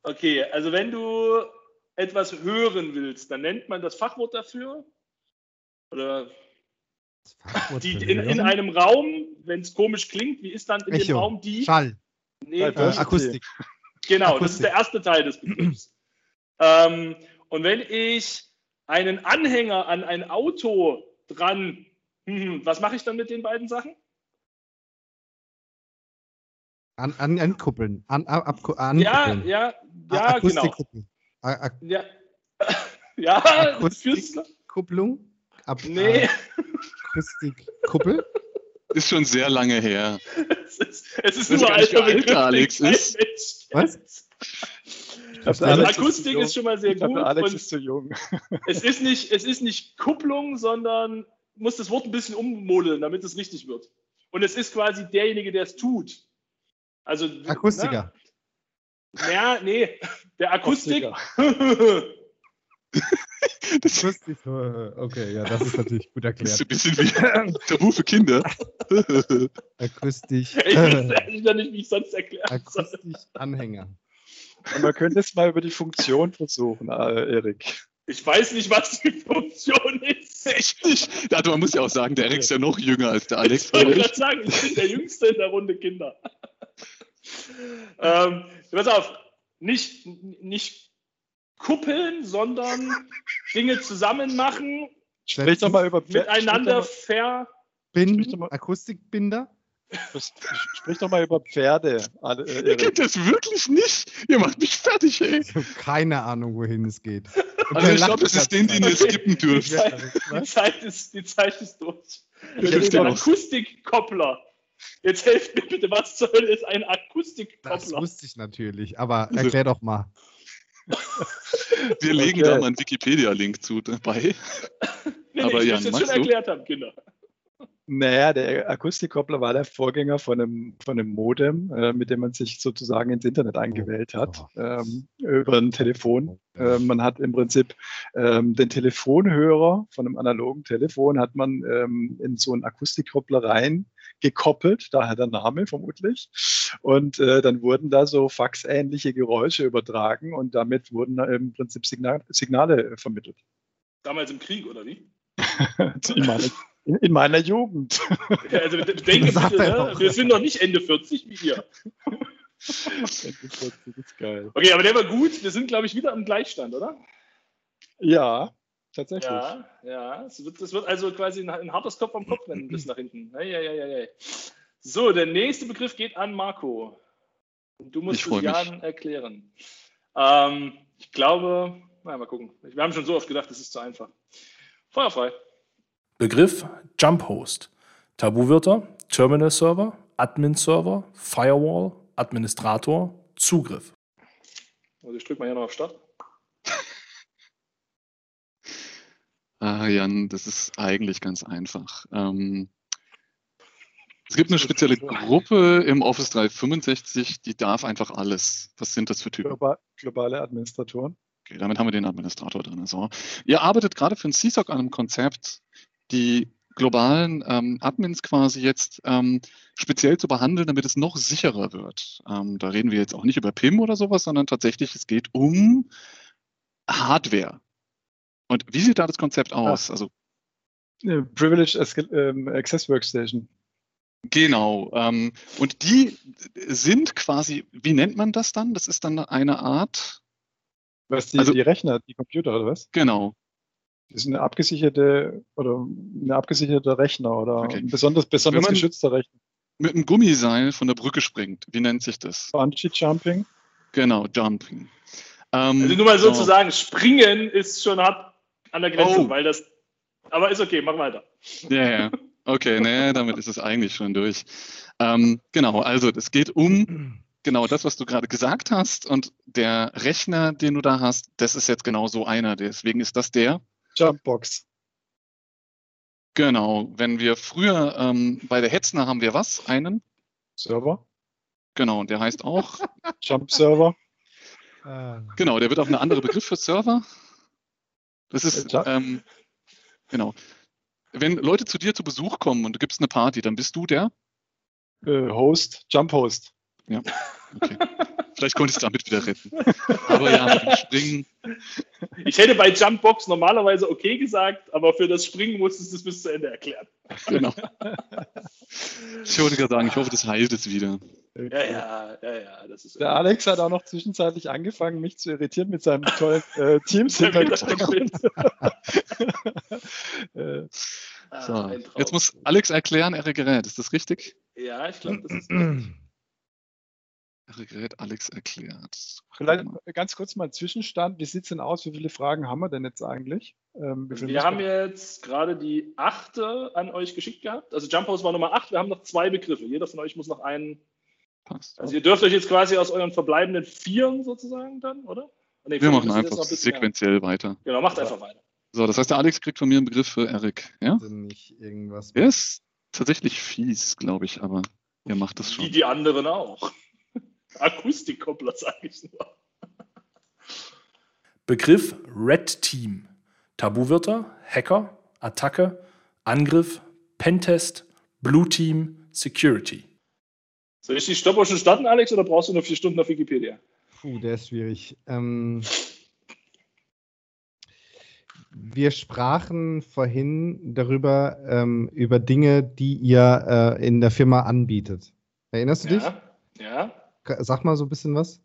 okay, also wenn du etwas hören willst, dann nennt man das Fachwort dafür. Oder die in, in einem Raum, wenn es komisch klingt, wie ist dann in dem Echo, Raum die? Schall, Nee, äh. Akustik. Genau, das ist Akustik. der erste Teil des Begriffs. ähm, und wenn ich einen Anhänger an ein Auto dran, hm, was mache ich dann mit den beiden Sachen? An, an, ankuppeln. An, ab, ab, Ja, ankuppeln. ja, A- ja, genau. Akustikkuppeln. A- A- Ja, ja Akustik? Kupplung? Ab, nee, äh, Akustikkuppel? Ist schon sehr lange her. es ist, es ist nur alter alt Begriff, den Alex ist. Was? Also Also Alex ist Akustik zu ist schon mal sehr Ich glaube, gut. Alex und ist zu jung. es, ist nicht, es ist nicht Kupplung, sondern muss das Wort ein bisschen ummodeln, damit es richtig wird. Und es ist quasi derjenige, der es tut. Also, Akustiker. Na, ja, nee, der Akustik. Das Akustik. äh, Okay, ja, das ist natürlich gut ist erklärt. ein bisschen wie Tabu für Kinder. Akustisch. ich weiß ehrlich noch nicht, wie ich sonst erklären soll. akustisch Anhänger. Und man könnte es mal über die Funktion versuchen, äh, Erik. Ich weiß nicht, was die Funktion ist. Echt nicht? Also man muss ja auch sagen, der Alex ist ja noch jünger als der Alex. Ich wollte gerade sagen, ich bin der Jüngste in der Runde Kinder. ähm, pass auf, nicht, nicht kuppeln, sondern Dinge zusammen machen, Sprich doch mal über miteinander ver. Sprich doch Binden, mal- Akustikbinder. Sprich doch mal über Pferde. Äh, Ihr kennt das wirklich nicht? Ihr macht mich fertig, ey. Ich habe keine Ahnung, wohin es geht. Also ich glaube, es ist den, den ihr skippen dürft. Die Zeit, ist, die Zeit ist durch. Ich ist ein Akustikkoppler. Jetzt helft mir bitte, was soll ist ein Akustikkoppler? Das wusste ich natürlich, aber erklär doch mal. Wir legen okay. da mal einen Wikipedia-Link zu dabei. nee, aber nee, ich Jan, schon erklärt haben, Kinder. Naja, der Akustikkoppler war der Vorgänger von einem, von einem Modem, äh, mit dem man sich sozusagen ins Internet eingewählt hat, oh. ähm, über ein Telefon. Äh, man hat im Prinzip ähm, den Telefonhörer von einem analogen Telefon hat man ähm, in so einen Akustikkoppler rein gekoppelt, daher der Name vermutlich. Und äh, dann wurden da so faxähnliche Geräusche übertragen und damit wurden im Prinzip Signal Signale vermittelt. Damals im Krieg, oder wie? ich meine, in, in meiner Jugend. Ja, also denke bitte, ne? wir sind noch nicht Ende 40 wie ihr. Ende 40 ist geil. Okay, aber der war gut. Wir sind, glaube ich, wieder am Gleichstand, oder? Ja, tatsächlich. Ja, ja. Es wird, es wird also quasi ein, ein hartes Kopf am Kopf rennen bis nach hinten. Ja, ja, ja, ja. So, der nächste Begriff geht an Marco. Du musst es Jan erklären. Ähm, ich glaube, na, mal gucken. Wir haben schon so oft gedacht, es ist zu einfach. Feuerfrei. Begriff Jump Host. Tabuwörter Terminal Server, Admin Server, Firewall, Administrator, Zugriff. Also ich drücke mal hier noch auf Start. Ah, Jan, das ist eigentlich ganz einfach. Ähm, es gibt eine spezielle Gruppe im Office 365, die darf einfach alles. Was sind das für Typen? Globale Administratoren. Okay, damit haben wir den Administrator drin. So. Ihr arbeitet gerade für ein CSOC an einem Konzept, die globalen ähm, Admins quasi jetzt ähm, speziell zu behandeln, damit es noch sicherer wird. Ähm, da reden wir jetzt auch nicht über PIM oder sowas, sondern tatsächlich, es geht um Hardware. Und wie sieht da das Konzept aus? Also, Privileged ähm, Access Workstation. Genau. Ähm, und die sind quasi, wie nennt man das dann? Das ist dann eine Art. Was die, also, die Rechner, die Computer oder was? Genau. Das ist eine abgesicherte oder ein abgesicherter Rechner oder okay. ein besonders, besonders geschützter Rechner. Mit einem Gummiseil von der Brücke springt. Wie nennt sich das? Bungee Jumping. Genau, Jumping. Ähm, also nur mal so zu sagen, springen ist schon hart an der Grenze, oh. weil das. Aber ist okay, mach weiter. Ja, ja. Okay, nee, damit ist es eigentlich schon durch. Ähm, genau, also es geht um genau das, was du gerade gesagt hast. Und der Rechner, den du da hast, das ist jetzt genau so einer. Deswegen ist das der, Jumpbox. Genau. Wenn wir früher ähm, bei der Hetzner haben wir was? Einen? Server. Genau, und der heißt auch Jump Server. Genau, der wird auch ein anderer Begriff für Server. Das ist, ähm, genau. Wenn Leute zu dir zu Besuch kommen und du gibst eine Party, dann bist du der? Äh, Host, Jump Host. Ja, okay. Vielleicht konnte ich es damit wieder retten. Aber ja, mit dem Springen. Ich hätte bei Jumpbox normalerweise okay gesagt, aber für das Springen musstest du es bis zu Ende erklären. Genau. Ich wollte gerade sagen, ich hoffe, das heilt es wieder. Ja, ja, ja, ja. Das ist Der Alex hat auch noch zwischenzeitlich angefangen, mich zu irritieren mit seinem tollen äh, Teams-Hintergrund. äh, so. Ah, Jetzt muss Alex erklären, er Gerät. Ist das richtig? Ja, ich glaube, das ist richtig. Gerät Alex erklärt. Vielleicht ganz kurz mal Zwischenstand. Wie sieht es denn aus? Wie viele Fragen haben wir denn jetzt eigentlich? Ähm, wir haben jetzt gerade die achte an euch geschickt gehabt. Also Jump House war Nummer acht. Wir haben noch zwei Begriffe. Jeder von euch muss noch einen. Passt. Also ihr dürft euch jetzt quasi aus euren verbleibenden Vieren sozusagen dann, oder? Nee, wir machen einfach sequenziell mehr. weiter. Genau, macht einfach weiter. So, das heißt, der Alex kriegt von mir einen Begriff für Erik. Ja? Also nicht irgendwas. Er ist tatsächlich fies, glaube ich, aber er macht das schon. Wie die anderen auch. Akustikkoppler, sage ich nur. Begriff Red Team. Tabuwörter, Hacker, Attacke, Angriff, Pentest, Blue Team, Security. Soll ich die Stoppuhr schon starten, Alex, oder brauchst du noch vier Stunden auf Wikipedia? Puh, der ist schwierig. Ähm, wir sprachen vorhin darüber, ähm, über Dinge, die ihr äh, in der Firma anbietet. Erinnerst du ja, dich? Ja. Sag mal so ein bisschen was.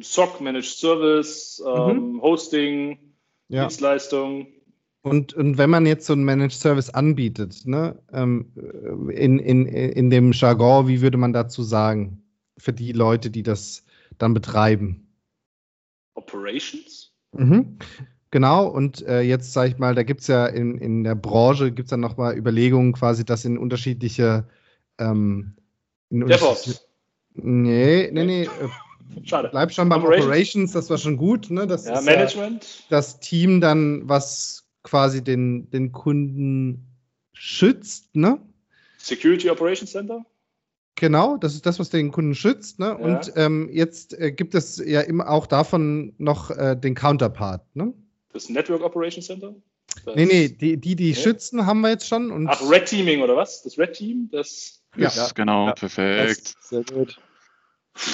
SOC, Managed Service, ähm, mhm. Hosting, ja. Dienstleistung. Und, und wenn man jetzt so einen Managed Service anbietet, ne, ähm, in, in, in dem Jargon, wie würde man dazu sagen, für die Leute, die das dann betreiben? Operations? Mhm. Genau, und äh, jetzt sage ich mal, da gibt es ja in, in der Branche, gibt es dann nochmal Überlegungen quasi, das in unterschiedliche ähm, in DevOps. Nee, nee, nee. Äh, Schade. Bleib schon beim Operations. Operations, das war schon gut. Ne? Das ja, Management. Ja das Team dann, was quasi den, den Kunden schützt, ne? Security Operations Center? Genau, das ist das, was den Kunden schützt. Ne? Ja. Und ähm, jetzt äh, gibt es ja immer auch davon noch äh, den Counterpart. Ne? Das Network Operations Center? Das nee, nee, die, die, die okay. schützen, haben wir jetzt schon. Und Ach, Red Teaming oder was? Das Red Team? Das ja, ja. genau, ja. perfekt. sehr gut.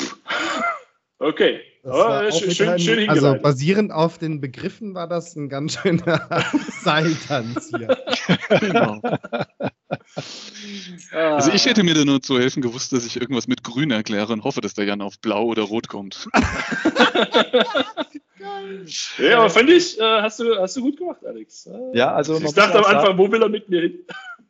Okay. Oh, schön, schön, schön also basierend auf den Begriffen war das ein ganz schöner Seiltanz hier. genau. Also ich hätte mir da nur zu helfen gewusst, dass ich irgendwas mit Grün erkläre und hoffe, dass der Jan auf Blau oder Rot kommt. ja, aber fand ich, äh, hast, du, hast du gut gemacht, Alex. Ja, also ich dachte am Anfang, sagen, wo will er mit mir hin?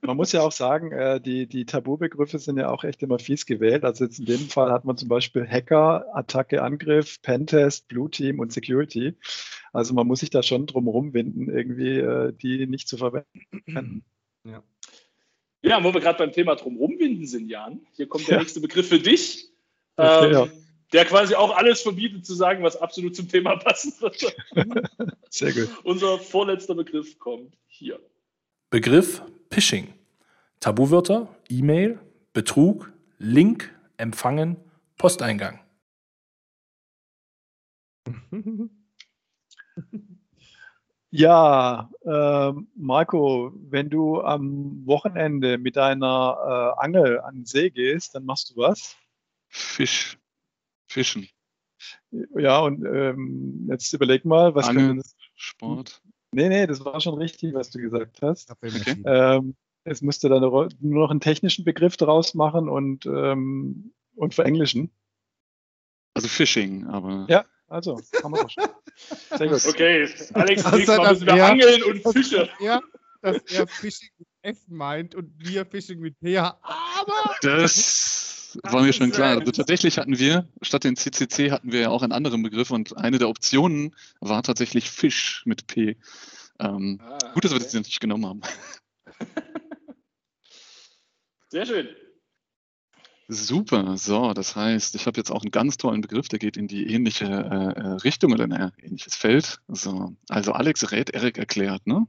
Man muss ja auch sagen, äh, die, die Tabubegriffe sind ja auch echt immer fies gewählt. Also jetzt in dem Fall hat man zum Beispiel Hacker, Attacke, Angriff, Pentest, Blue Team und Security. Also man muss sich da schon drum rumwinden, irgendwie äh, die nicht zu verwenden. Ja. Ja, wo wir gerade beim Thema drum rumwinden sind, Jan. Hier kommt der ja. nächste Begriff für dich. Okay, ähm, ja. Der quasi auch alles verbietet zu sagen, was absolut zum Thema passen würde. Sehr gut. Unser vorletzter Begriff kommt hier. Begriff Phishing. Tabuwörter, E-Mail, Betrug, Link, Empfangen, Posteingang. Ja, äh, Marco, wenn du am Wochenende mit deiner äh, Angel an den See gehst, dann machst du was? Fisch. Fischen. Ja, und ähm, jetzt überleg mal, was Angeln, Sport. Nee, nee, das war schon richtig, was du gesagt hast. Okay. Ähm, es musste dann nur noch einen technischen Begriff draus machen und, ähm, und verenglischen. Also Phishing, aber. Ja, also, haben wir doch schon. Sehr gut. Okay, Alex, nächstes Mal müssen wir angeln und Fische. Ja, dass er Phishing mit F meint und wir Phishing mit PH. Aber. Das war mir schon klar. Also tatsächlich hatten wir, statt den CCC hatten wir ja auch einen anderen Begriff und eine der Optionen war tatsächlich Fisch mit P. Ähm, ah, gut, dass wir das nicht genommen haben. Sehr schön. Super, so, das heißt, ich habe jetzt auch einen ganz tollen Begriff, der geht in die ähnliche äh, äh Richtung oder in ein ähnliches Feld. So, also Alex rät, Erik erklärt, ne?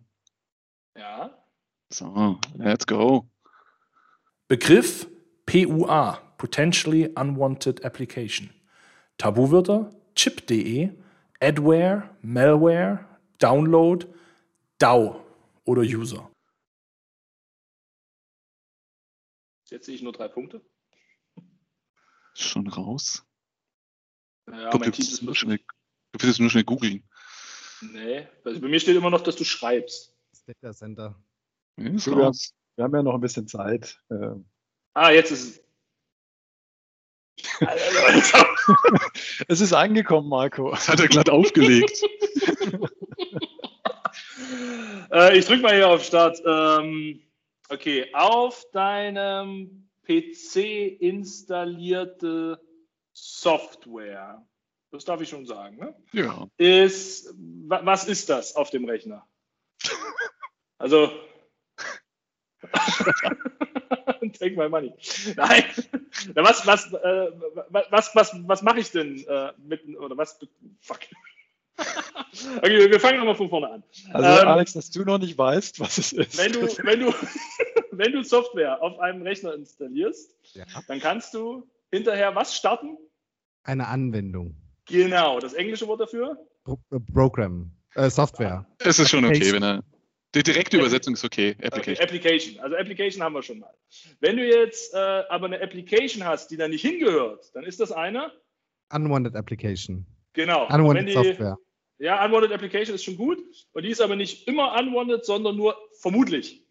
Ja. So, let's go. Begriff PUA, Potentially Unwanted Application. Tabuwörter chip.de, Adware, Malware, Download, DAO oder User. Jetzt sehe ich nur drei Punkte. Schon raus? Ja, glaub, mein Team ist nur schnell, du willst es nur schnell googeln. Nee, also bei mir steht immer noch, dass du schreibst. Data Center. Ja, wir, haben, wir, haben ja noch ein bisschen Zeit. Ähm. Ah, jetzt ist es. es ist angekommen, Marco. Das hat er glatt aufgelegt. äh, ich drücke mal hier auf Start. Ähm, Okay, auf deinem PC installierte Software, das darf ich schon sagen, ne? Ja. Ist, was ist das auf dem Rechner? Also, take my money. Nein, was, was, äh, was, was, was mache ich denn äh, mit, oder was, fuck. okay, wir fangen nochmal von vorne an. Also, ähm, Alex, dass du noch nicht weißt, was es ist. Wenn du, wenn du, wenn du Software auf einem Rechner installierst, ja. dann kannst du hinterher was starten? Eine Anwendung. Genau, das englische Wort dafür? Pro äh, Program, äh, Software. Es ist schon okay, wenn er. Die direkte Übersetzung ist okay. Application. Okay, Application. Also Application haben wir schon mal. Wenn du jetzt äh, aber eine Application hast, die da nicht hingehört, dann ist das eine Unwanted Application. Genau. Unwanted die, Software. Ja, Unwanted Application ist schon gut. Und die ist aber nicht immer unwanted, sondern nur vermutlich.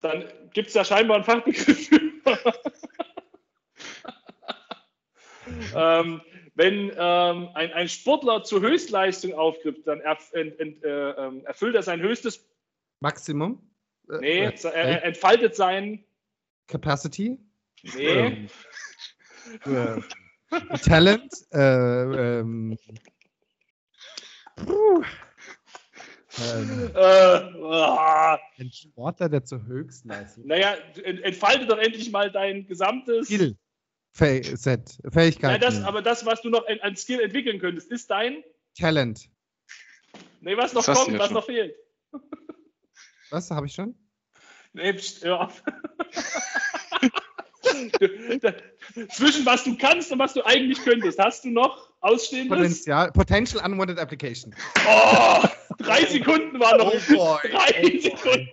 Dann gibt es da scheinbar einen Fachbegriff. ähm, wenn ähm, ein, ein Sportler zur Höchstleistung aufgibt, dann erf ent, ent, äh, ähm, erfüllt er sein höchstes Maximum? Äh, nee, äh, er entfaltet sein Capacity? Nee. Ähm, äh, Talent? Äh, ähm, ähm, äh, ein Sportler, der zur Höchstleistung. Naja, entfalte doch endlich mal dein gesamtes. Skill. Set, Fähigkeiten. Ja, das, aber das, was du noch an Skill entwickeln könntest, ist dein Talent. Nee, was noch kommt, was schon. noch fehlt. Was habe ich schon? Nee, pst, hör auf. Zwischen was du kannst und was du eigentlich könntest, hast du noch ausstehendes? Potenzial, Potential Unwanted Application. Oh, drei Sekunden waren noch. Oh boy. Drei oh Sekunden.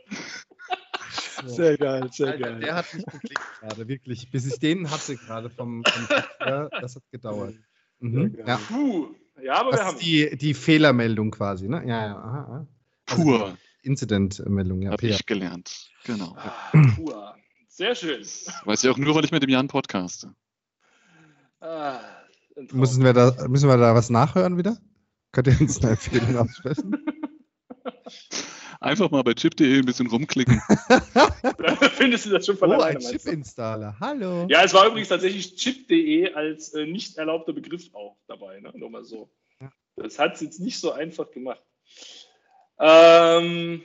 Sehr geil, sehr Alter, geil. Der hat mich geklickt gerade, wirklich. Bis ich den hatte gerade vom, vom ja, das hat gedauert. Mhm. Ja. Puh. ja, aber das wir haben. Ist die, die Fehlermeldung quasi, ne? Ja, ja. Aha, aha. Also Pur. Incident-Meldung, ja. Habe ich gelernt. Genau. Ah, pur. Sehr schön. Weiß ich auch nur, weil ich mit dem Jan podcaste. Ah, müssen, wir da, müssen wir da was nachhören wieder? Könnt ihr uns eine Empfehlung aussprechen? Einfach mal bei chip.de ein bisschen rumklicken. findest du das schon von Oh, ein Chip-Installer. Hallo. Ja, es war übrigens tatsächlich chip.de als äh, nicht erlaubter Begriff auch dabei. Ne? Nur mal so. Das hat es jetzt nicht so einfach gemacht. Ähm,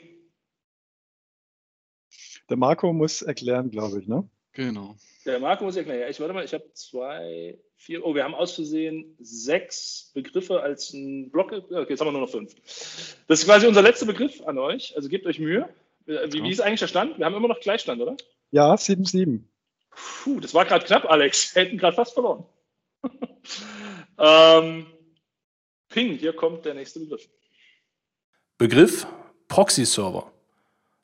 der Marco muss erklären, glaube ich, ne? Genau. Der Marco muss erklären. Ja, ich warte mal, ich habe zwei, vier, oh, wir haben aus Versehen sechs Begriffe als ein Block. Okay, jetzt haben wir nur noch fünf. Das ist quasi unser letzter Begriff an euch. Also gebt euch Mühe. Wie, wie ist eigentlich der Stand? Wir haben immer noch Gleichstand, oder? Ja, 7-7. Puh, das war gerade knapp, Alex. Wir hätten gerade fast verloren. ähm, Ping, hier kommt der nächste Begriff. Begriff Proxy-Server.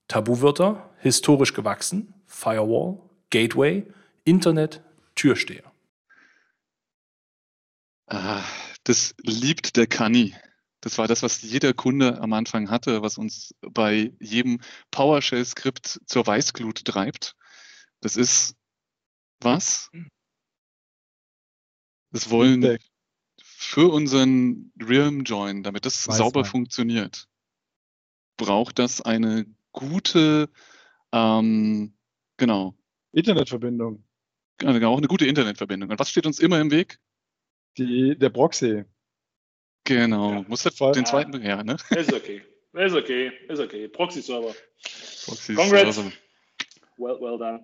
Tabuwörter historisch gewachsen, Firewall, Gateway, Internet, Türsteher. Ah, das liebt der Kani. Das war das, was jeder Kunde am Anfang hatte, was uns bei jedem PowerShell-Skript zur Weißglut treibt. Das ist was? Das wollen für unseren Realm Join, damit das Weiß sauber man. funktioniert, braucht das eine gute, ähm, genau. Internetverbindung. Genau, auch eine gute Internetverbindung. Und was steht uns immer im Weg? Die, der Proxy. Genau. Ja, Muss das den zweiten, ja, ne? Ist okay. Ist okay. Ist okay. Proxy-Server. Proxy-Server. Well, well done.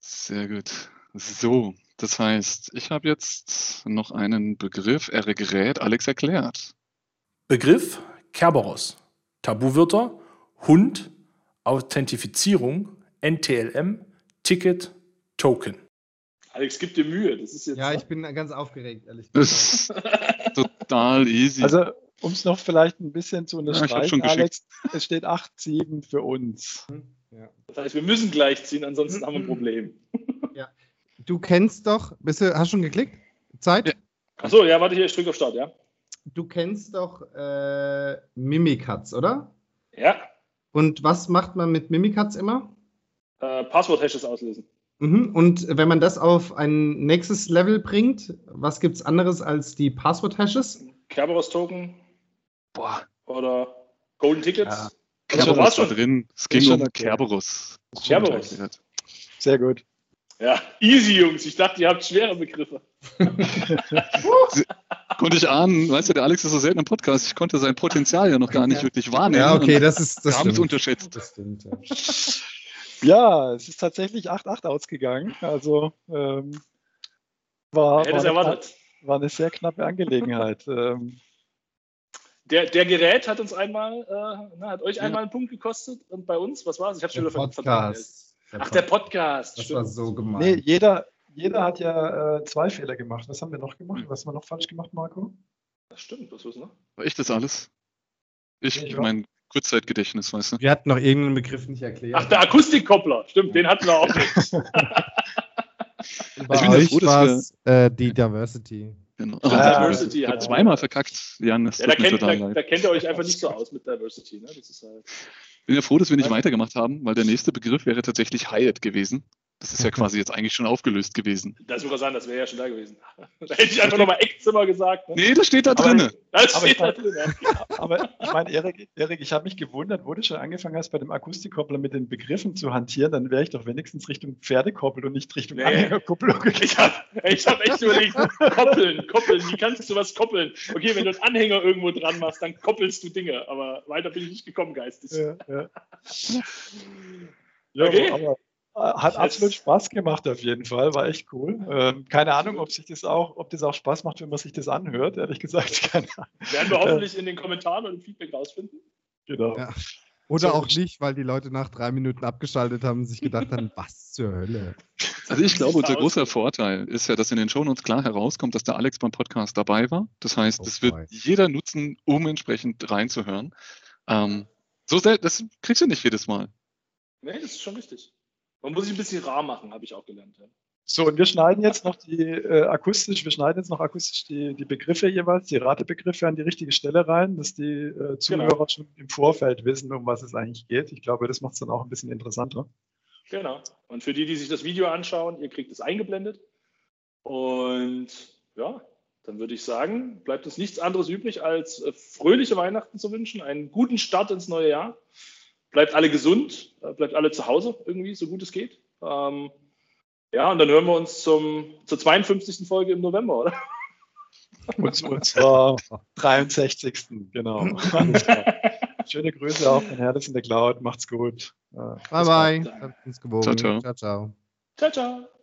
Sehr gut. So, das heißt, ich habe jetzt noch einen Begriff, R-Gerät, Alex erklärt. Begriff Kerberos. Tabuwörter Hund, Authentifizierung, NTLM, Ticket, Token. Alex, gib dir Mühe. Das ist jetzt ja, ich bin ganz aufgeregt, ehrlich gesagt. total easy. Also, um es noch vielleicht ein bisschen zu unterstreichen, ja, Alex, es steht 8-7 für uns. Ja. Das heißt, wir müssen gleich ziehen, ansonsten haben wir ein Problem. Ja. Du kennst doch, bist du, hast du schon geklickt? Zeit? Ja. Achso, ja, warte hier, ich drücke auf Start, ja. Du kennst doch äh, Mimikatz, oder? Ja. Und was macht man mit Mimikatz immer? Äh, Passwort-Hashes auslösen. Mhm. Und wenn man das auf ein nächstes Level bringt, was gibt es anderes als die Passwort-Hashes? Kerberos-Token. Boah. Oder Golden Tickets. Ja. Kerberos war drin. Es ging um okay. Kerberos. Kerberos. Sehr gut. Ja, easy, Jungs. Ich dachte, ihr habt schwere Begriffe. konnte ich ahnen, weißt du, der Alex ist so selten im Podcast, ich konnte sein Potenzial ja noch gar nicht wirklich wahrnehmen. Ja, okay, das ist das. Wir haben es unterschätzt. Das stimmt, ja. ja, es ist tatsächlich 8-8 ausgegangen. Also ähm, war, war, eine, war, eine, sehr knappe Angelegenheit. ähm, der, der, Gerät hat uns einmal, äh, na, hat euch ja. einmal einen Punkt gekostet und bei uns, was war es? Ich habe schon wieder Podcast. Ach, der Podcast. Das stimmt. war so gemein. Nee, jeder, jeder hat ja äh, zwei Fehler gemacht. Was haben wir noch gemacht? Was haben wir noch falsch gemacht, Marco? Das stimmt, was ist noch? War ich das alles? Ich, ich mein Kurzzeitgedächtnis, weißt du? Wir hatten noch irgendeinen Begriff nicht erklärt. Ach, der Akustikkoppler, stimmt, den hatten wir auch nicht. Bei ich bin euch froh, war es äh, die Diversity. Genau. Also Diversity habe zweimal verkackt, Jan. Das ja, da, kennt, da, da, kennt ihr euch einfach nicht so aus mit Diversity. Ne? Das ist halt bin ja froh, dass wir nicht weitergemacht haben, weil der nächste Begriff wäre tatsächlich Hyatt gewesen. Das ist ja quasi jetzt eigentlich schon aufgelöst gewesen. Das würde sagen, das wäre ja schon da gewesen. da hätte ich einfach nochmal Eckzimmer gesagt. Ne? Nee, das steht da drin. Das aber, steht da drin. aber ich meine, Erik, Erik, ich habe mich gewundert, wo du schon angefangen hast, bei dem Akustikkoppler mit den Begriffen zu hantieren, dann wäre ich doch wenigstens Richtung Pferdekoppel und nicht Richtung nee. Anhängerkupplung. Ich habe ich hab echt überlegt, koppeln, koppeln, wie kannst du was koppeln? Okay, wenn du einen Anhänger irgendwo dran machst, dann koppelst du Dinge, aber weiter bin ich nicht gekommen, geistig. Ja, ja. ja okay. aber hat absolut Spaß gemacht auf jeden Fall, war echt cool. Ähm, keine Ahnung, ob sich das auch, ob das auch Spaß macht, wenn man sich das anhört, ehrlich gesagt. Keine Werden wir hoffentlich in den Kommentaren und im Feedback rausfinden. Genau. Ja. Oder auch nicht, weil die Leute nach drei Minuten abgeschaltet haben und sich gedacht haben, was zur Hölle. Also ich glaube, unser großer Vorteil ist ja, dass in den Shownotes klar herauskommt, dass der Alex beim Podcast dabei war. Das heißt, es oh, wird jeder nutzen, um entsprechend reinzuhören. Ähm, so das kriegst du nicht jedes Mal. Nee, das ist schon richtig. Man muss sich ein bisschen rar machen, habe ich auch gelernt. Ja. So, und wir schneiden jetzt noch die äh, akustisch, wir schneiden jetzt noch akustisch die, die Begriffe jeweils, die Ratebegriffe an die richtige Stelle rein, dass die äh, genau. Zuhörer genau. schon im Vorfeld wissen, um was es eigentlich geht. Ich glaube, das macht es dann auch ein bisschen interessanter. Genau. Und für die, die sich das Video anschauen, ihr kriegt es eingeblendet. Und ja, dann würde ich sagen, bleibt uns nichts anderes übrig, als äh, fröhliche Weihnachten zu wünschen, einen guten Start ins neue Jahr bleibt alle gesund, äh, bleibt alle zu Hause irgendwie, so gut es geht. Ähm, ja, und dann hören wir uns zum, zur 52. Folge im November, oder? Und, und zwar 63. Genau. Schöne Grüße auch von Herdes in der Cloud. Macht's gut. Bye, bye. Ciao, ciao. Ciao, ciao. Ciao, ciao.